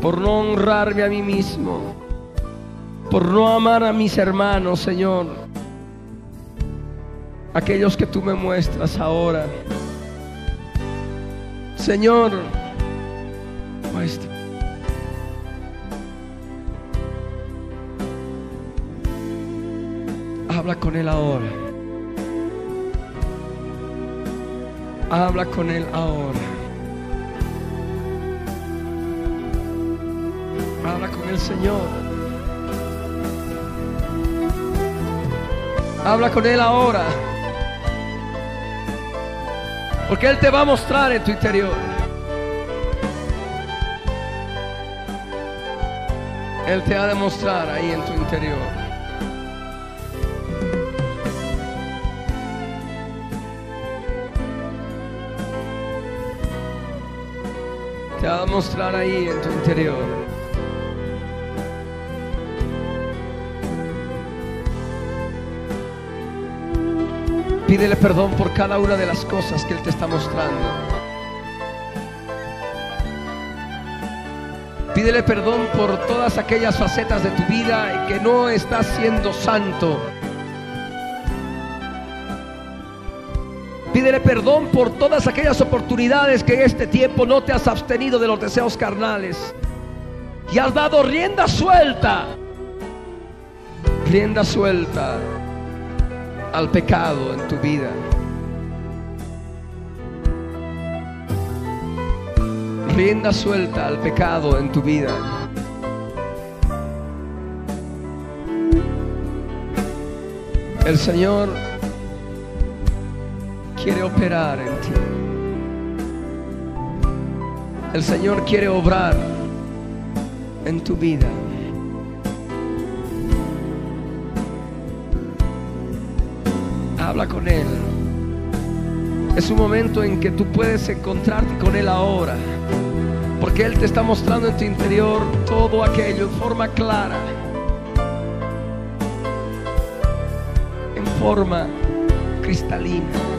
Por no honrarme a mí mismo. Por no amar a mis hermanos, Señor. Aquellos que tú me muestras ahora. Señor, muestra. Habla con Él ahora. Habla con Él ahora. Habla con el Señor. Habla con Él ahora. Porque Él te va a mostrar en tu interior. Él te ha de mostrar ahí en tu interior. Te ha de mostrar ahí en tu interior. Pídele perdón por cada una de las cosas que Él te está mostrando. Pídele perdón por todas aquellas facetas de tu vida que no estás siendo santo. Pídele perdón por todas aquellas oportunidades que en este tiempo no te has abstenido de los deseos carnales. Y has dado rienda suelta. Rienda suelta al pecado en tu vida. Rienda suelta al pecado en tu vida. El Señor quiere operar en ti. El Señor quiere obrar en tu vida. Habla con Él. Es un momento en que tú puedes encontrarte con Él ahora. Porque Él te está mostrando en tu interior todo aquello en forma clara. En forma cristalina.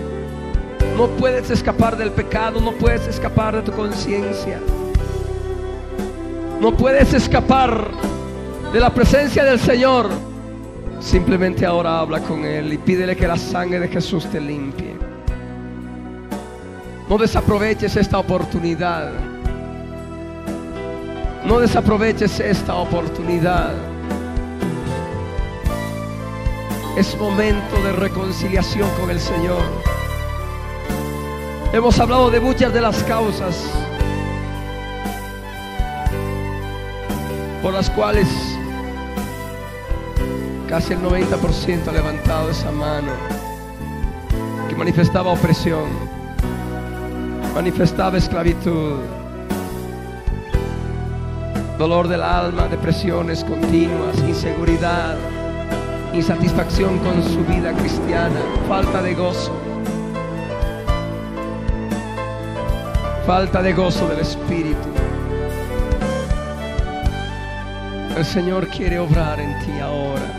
No puedes escapar del pecado, no puedes escapar de tu conciencia. No puedes escapar de la presencia del Señor. Simplemente ahora habla con Él y pídele que la sangre de Jesús te limpie. No desaproveches esta oportunidad. No desaproveches esta oportunidad. Es momento de reconciliación con el Señor. Hemos hablado de muchas de las causas por las cuales casi el 90% ha levantado esa mano que manifestaba opresión, manifestaba esclavitud, dolor del alma, depresiones continuas, inseguridad, insatisfacción con su vida cristiana, falta de gozo. Falta de gozo del Espíritu. El Señor quiere obrar en ti ahora.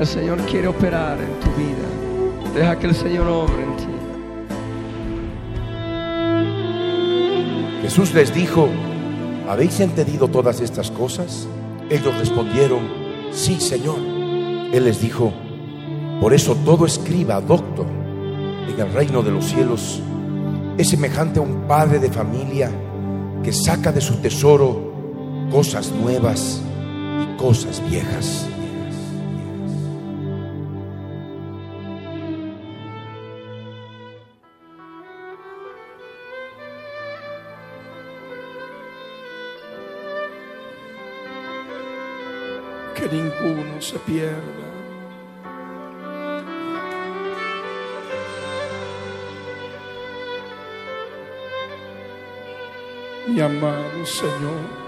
El Señor quiere operar en tu vida. Deja que el Señor obre en ti.
Jesús les dijo, ¿habéis entendido todas estas cosas? Ellos respondieron, sí, Señor. Él les dijo, por eso todo escriba, doctor, en el reino de los cielos es semejante a un padre de familia que saca de su tesoro cosas nuevas y cosas viejas.
Que ninguno se pierda. Mi amado Señor.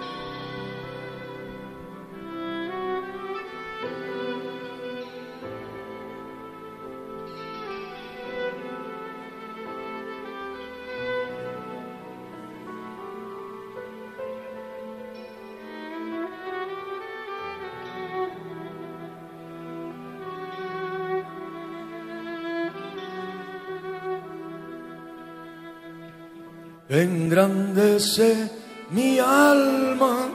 Mi alma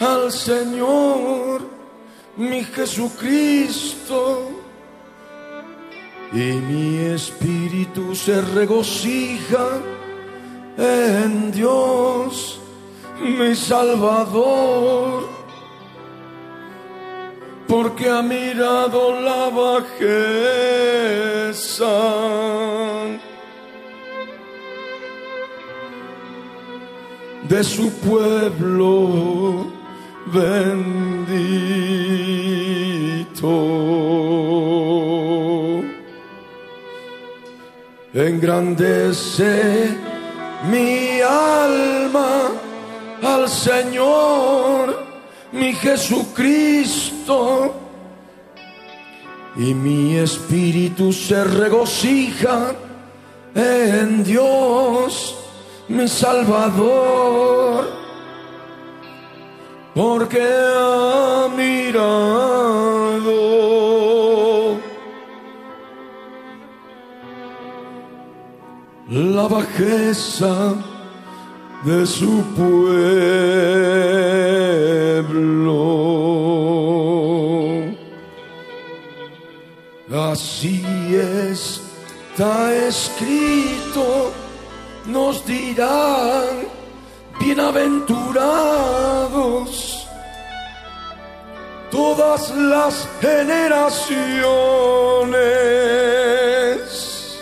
al Señor, mi Jesucristo, y mi espíritu se regocija en Dios, mi Salvador, porque ha mirado la bajeza de su pueblo bendito. Engrandece mi alma al Señor, mi Jesucristo, y mi espíritu se regocija en Dios mi Salvador, porque ha mirado la bajeza de su pueblo. Así está escrito nos dirán, bienaventurados todas las generaciones,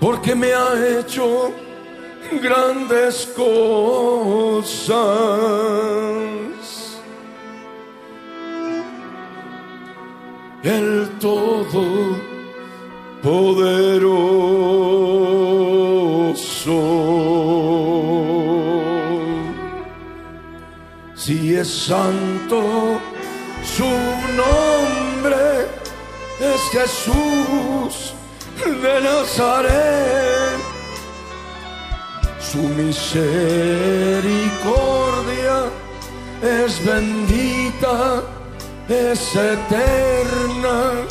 porque me ha hecho grandes cosas. El todo poderoso. Si es santo su nombre, es Jesús de Nazaret. Su misericordia es bendita, es eterna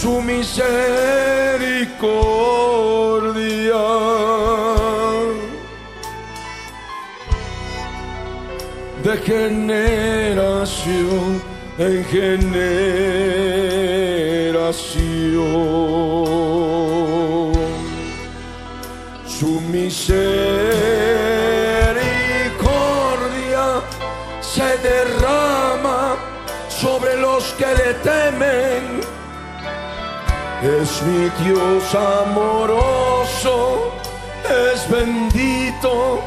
su misericordia. De generación en generación, su misericordia se derrama sobre los que le temen es mi Dios amoroso, es bendito,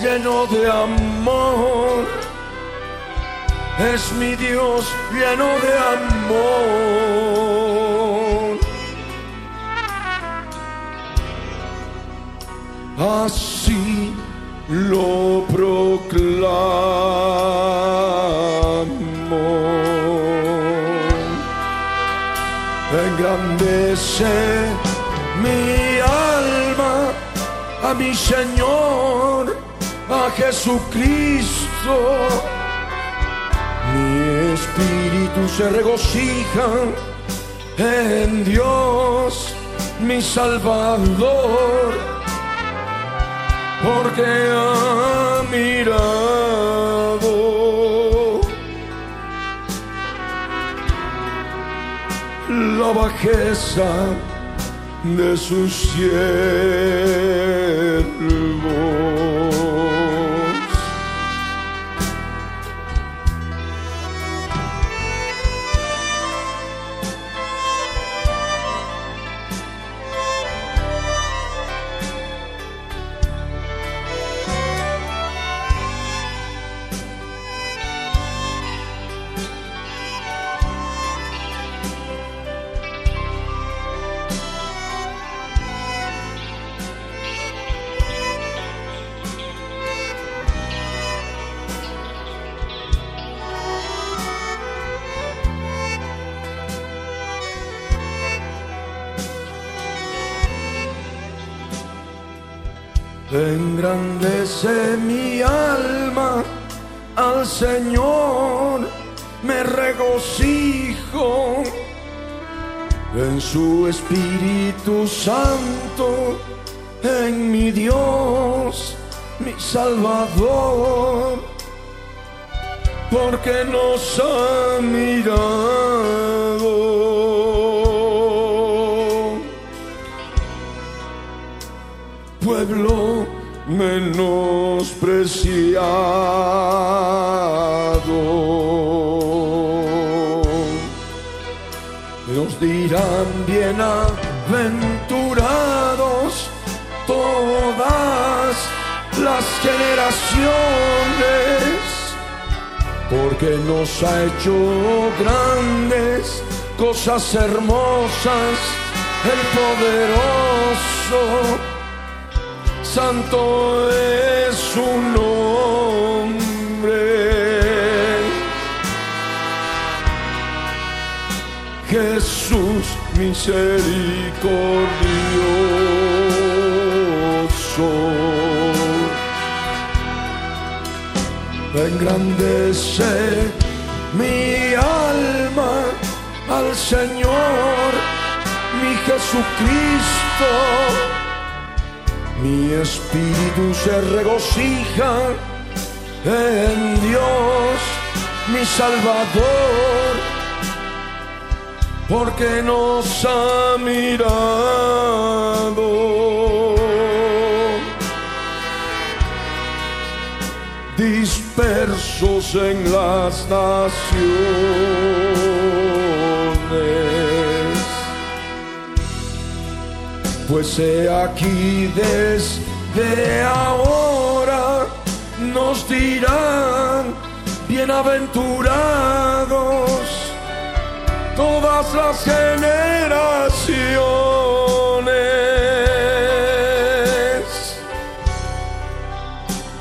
lleno de amor. Es mi Dios lleno de amor. Así lo proclamo mi alma a mi Señor, a Jesucristo. Mi espíritu se regocija en Dios, mi Salvador, porque ha mirado la bajeza de sus siervos. Engrandece mi alma al Señor, me regocijo en su Espíritu Santo, en mi Dios, mi Salvador, porque nos ha mirado. pueblo menospreciado. Nos dirán bienaventurados todas las generaciones, porque nos ha hecho grandes cosas hermosas el poderoso santo es su nombre. Jesús misericordioso. Engrandece mi alma al Señor, mi Jesucristo mi espíritu se regocija en Dios, mi Salvador, porque nos ha mirado. Dispersos en las naciones pues he aquí desde ahora nos dirán bienaventurados todas las generaciones,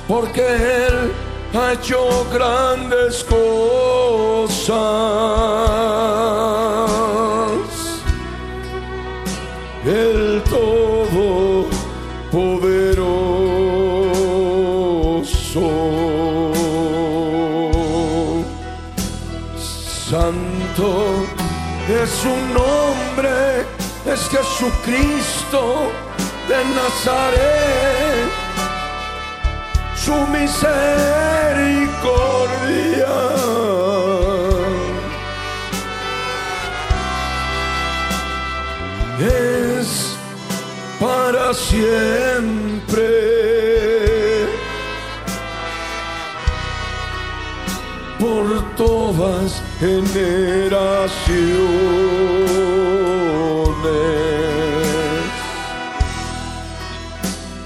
porque Él ha hecho grandes cosas. Santo es su nombre, es Jesucristo de Nazaret. Su misericordia es para siempre. Por todas generaciones,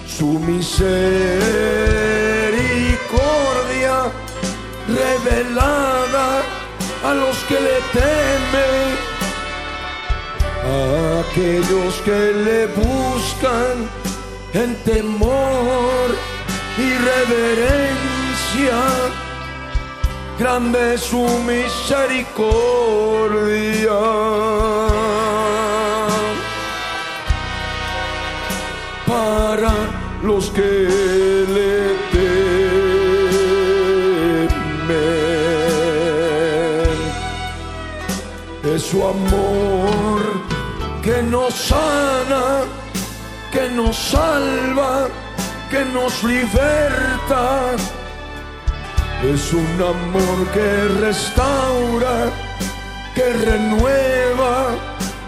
su misericordia revelada a los que le temen a aquellos que le buscan en temor y reverencia. Grande es su misericordia. Para los que le temen es su amor que nos sana, que nos salva, que nos liberta. Es un amor que restaura, que renueva,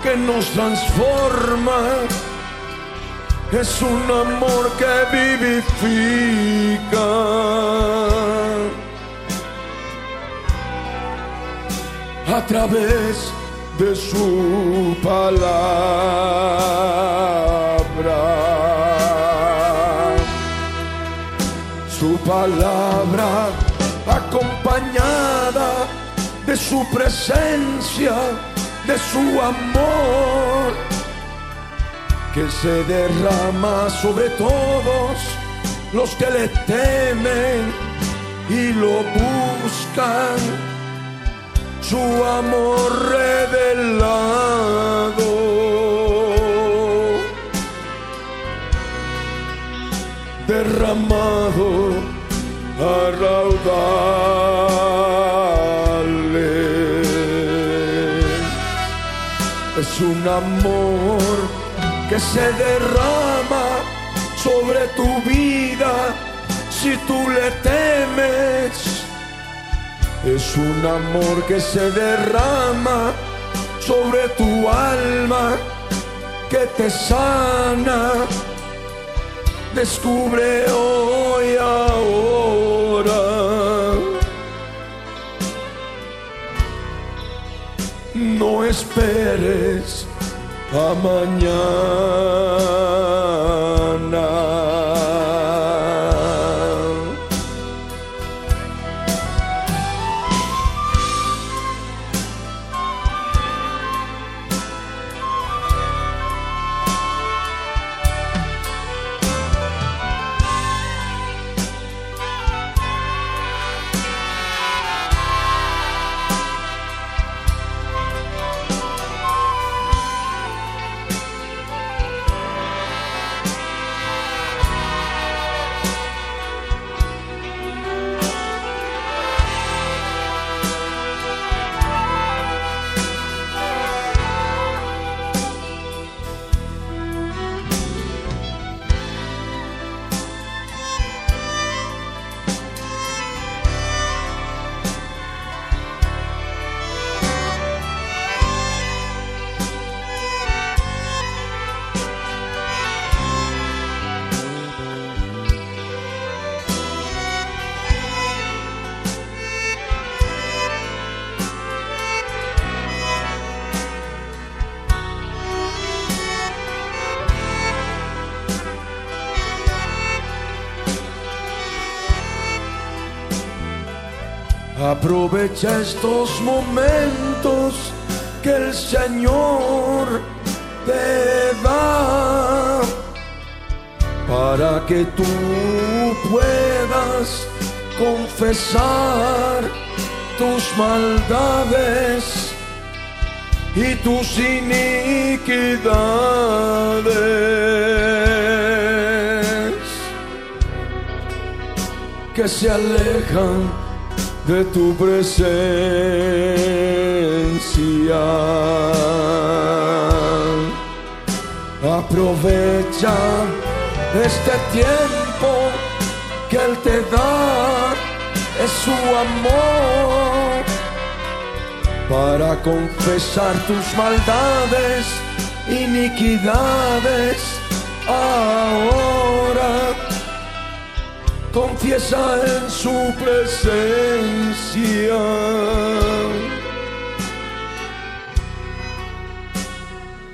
que nos transforma, es un amor que vivifica. A través de su palabra. Su palabra su presencia, de su amor, que se derrama sobre todos los que le temen y lo buscan, su amor revelado. derramado que se derrama sobre tu vida si tú le temes. Es un amor que se derrama sobre tu alma que te sana descubre hoy ahora. No esperes amanhã. Aprovecha estos momentos que el Señor te da para que tú puedas confesar tus maldades y tus iniquidades que se alejan de tu presencia. Aprovecha este tiempo que Él te da, es su amor, para confesar tus maldades, iniquidades, ahora confiesa en su presencia.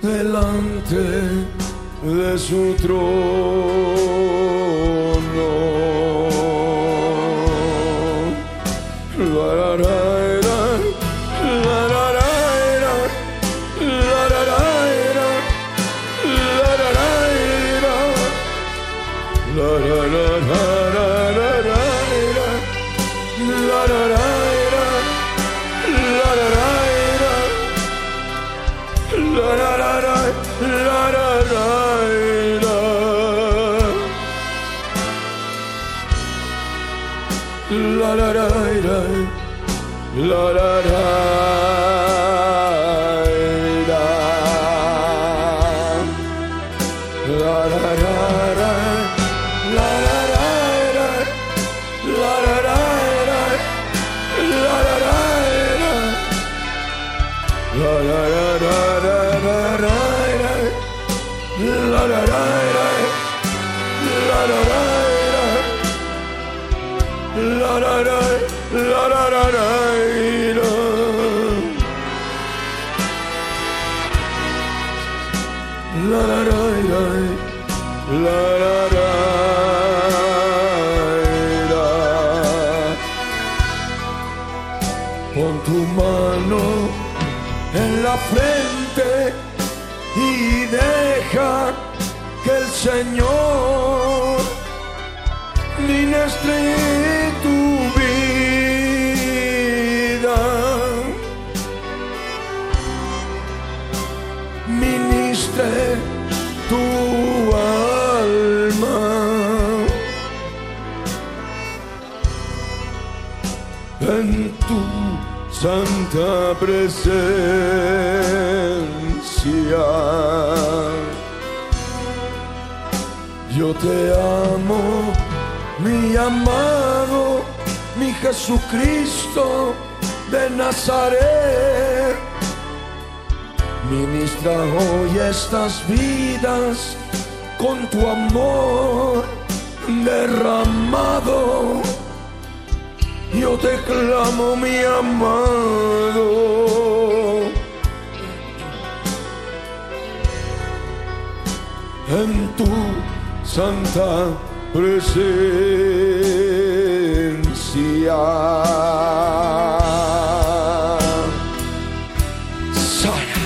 Delante de su trono. Santa presencia. Yo te amo, mi amado, mi Jesucristo de Nazaret. Ministra hoy estas vidas con tu amor derramado. Te clamo, mi amado. En tu santa presencia. Sana,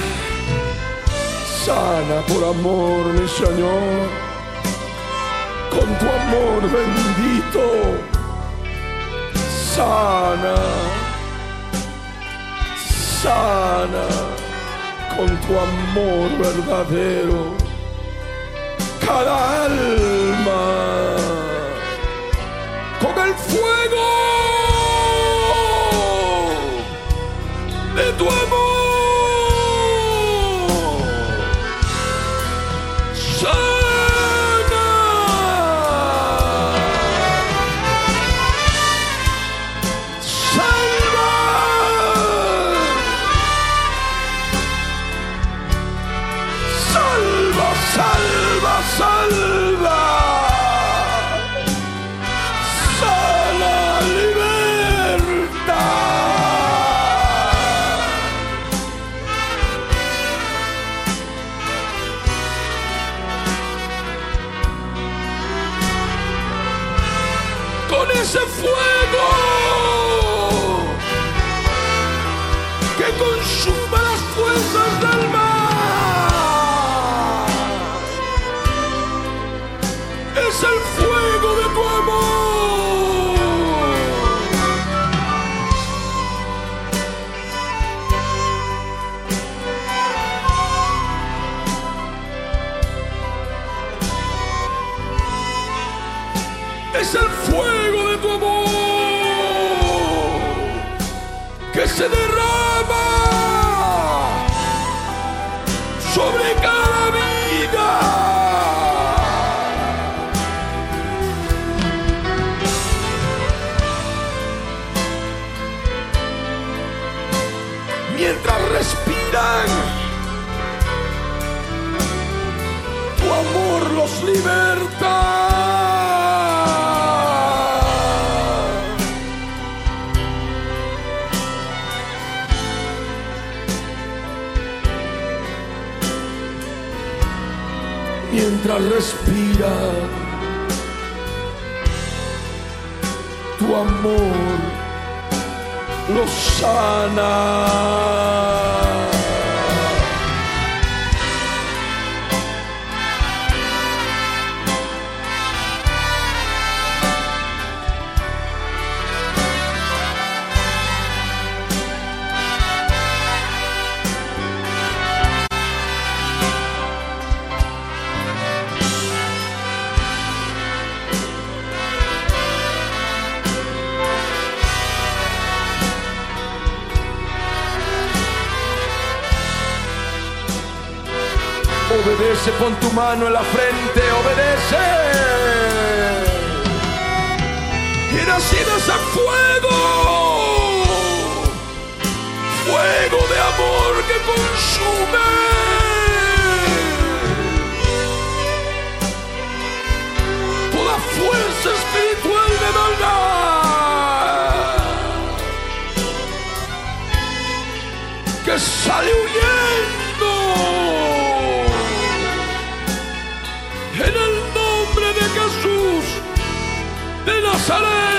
sana por amor, mi Señor, con tu amor bendito. Sana, sana, con tu amor verdadero. Cada alma con el fuego amor lo sana. obedece, pon tu mano en la frente, obedece. Y nacidas a fuego, fuego de amor que consume. Toda fuerza espiritual de maldad que sale huyendo. De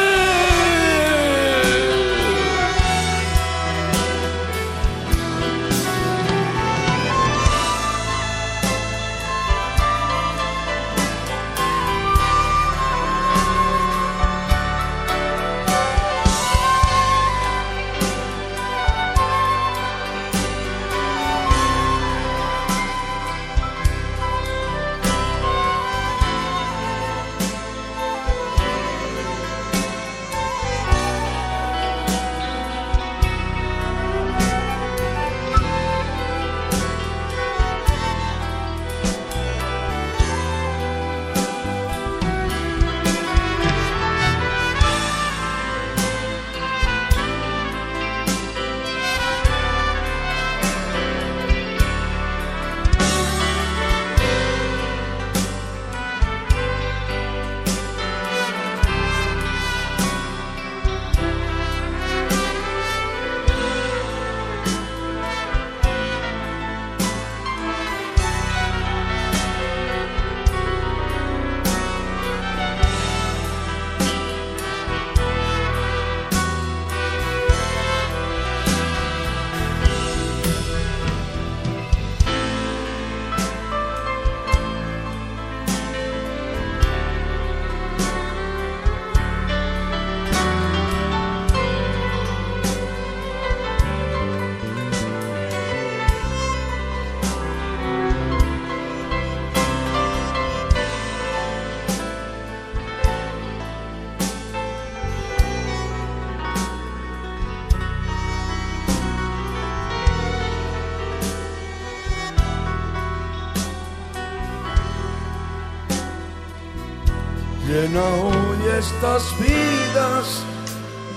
Llena hoy estas vidas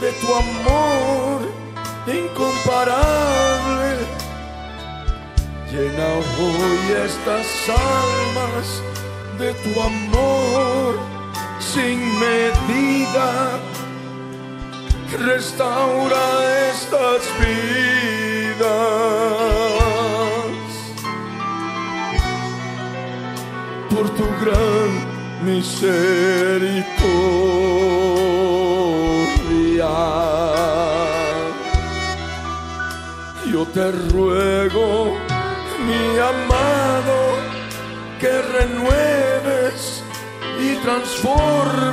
de tu amor incomparable. Llena hoy estas almas de tu amor sin medida. Restaura estas vidas por tu gran misericordia. Yo te ruego, mi amado, que renueves y transformes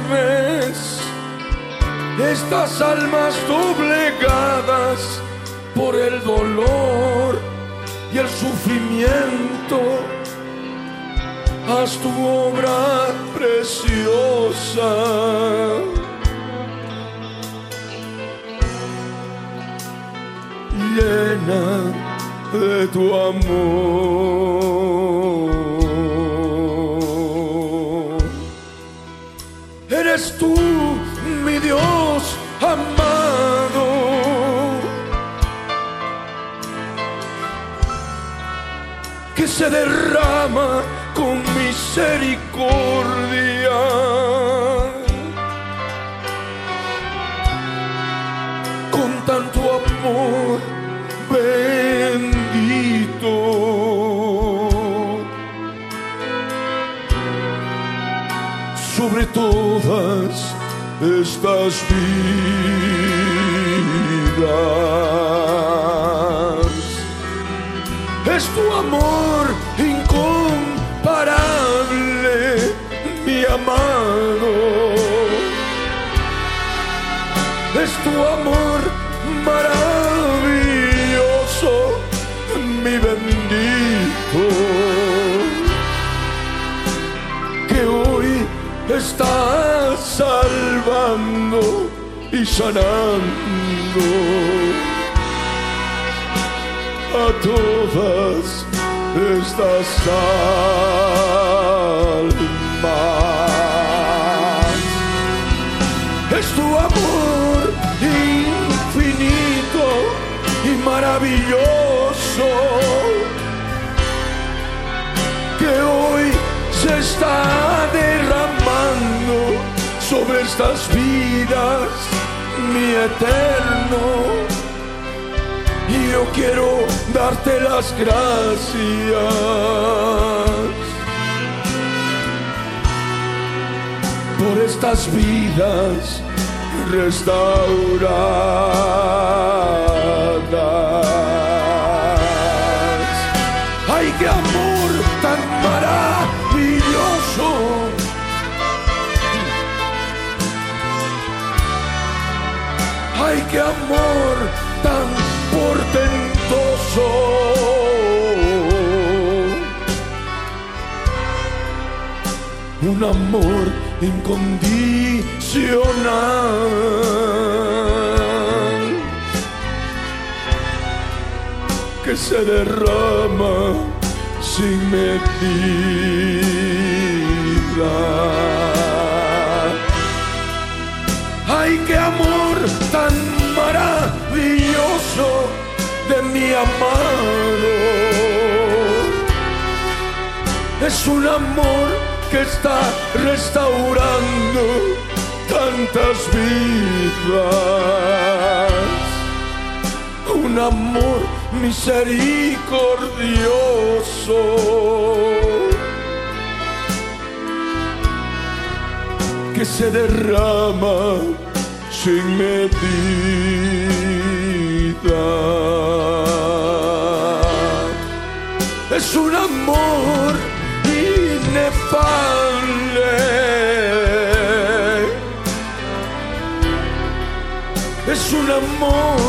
estas almas doblegadas por el dolor y el sufrimiento haz tu obra preciosa. Llena de tu amor. Eres tú, mi Dios amado. Que se derrama con misericordia. Con tanto amor bendito. Sobre todas estas vidas. Es tu amor Es tu amor maravilloso, mi bendito. Que hoy está salvando y sanando a todas estas almas. Maravilloso que hoy se está derramando sobre estas vidas, mi eterno. Y yo quiero darte las gracias. Por estas vidas ¡Ay, qué amor tan maravilloso! ¡Ay, qué amor tan portentoso! Un amor incondicional se derrama sin medida. ¡Ay, qué amor tan maravilloso de mi amado! Es un amor que está restaurando tantas vidas. Un amor misericordioso. que se derrama sin medida. Es un amor inefable. Es un amor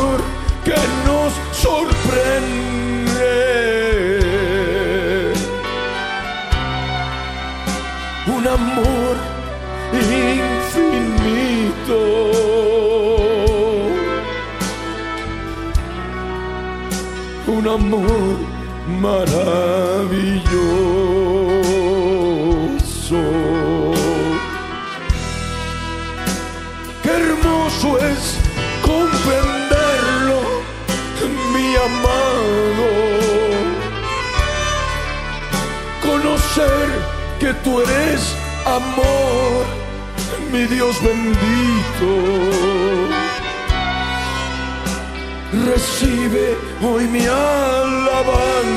amor maravilloso. Qué hermoso es comprenderlo, mi amado. Conocer que tú eres amor, mi Dios bendito. Recibe hoy mi alabanza.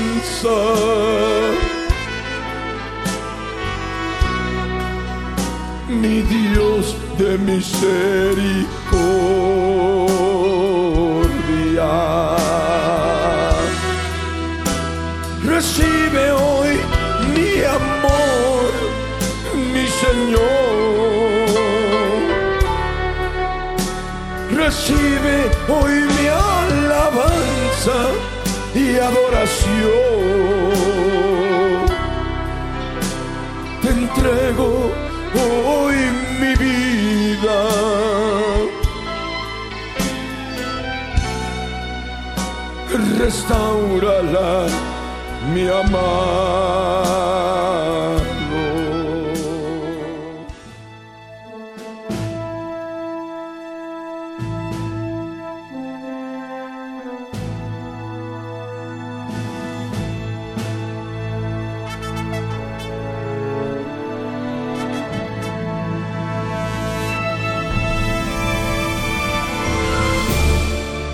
Mi Dios de misericordia. Recibe hoy mi amor, mi Señor. Recibe hoy mi alabanza y adoración. Te entrego hoy mi vida. Restaurala, mi amado.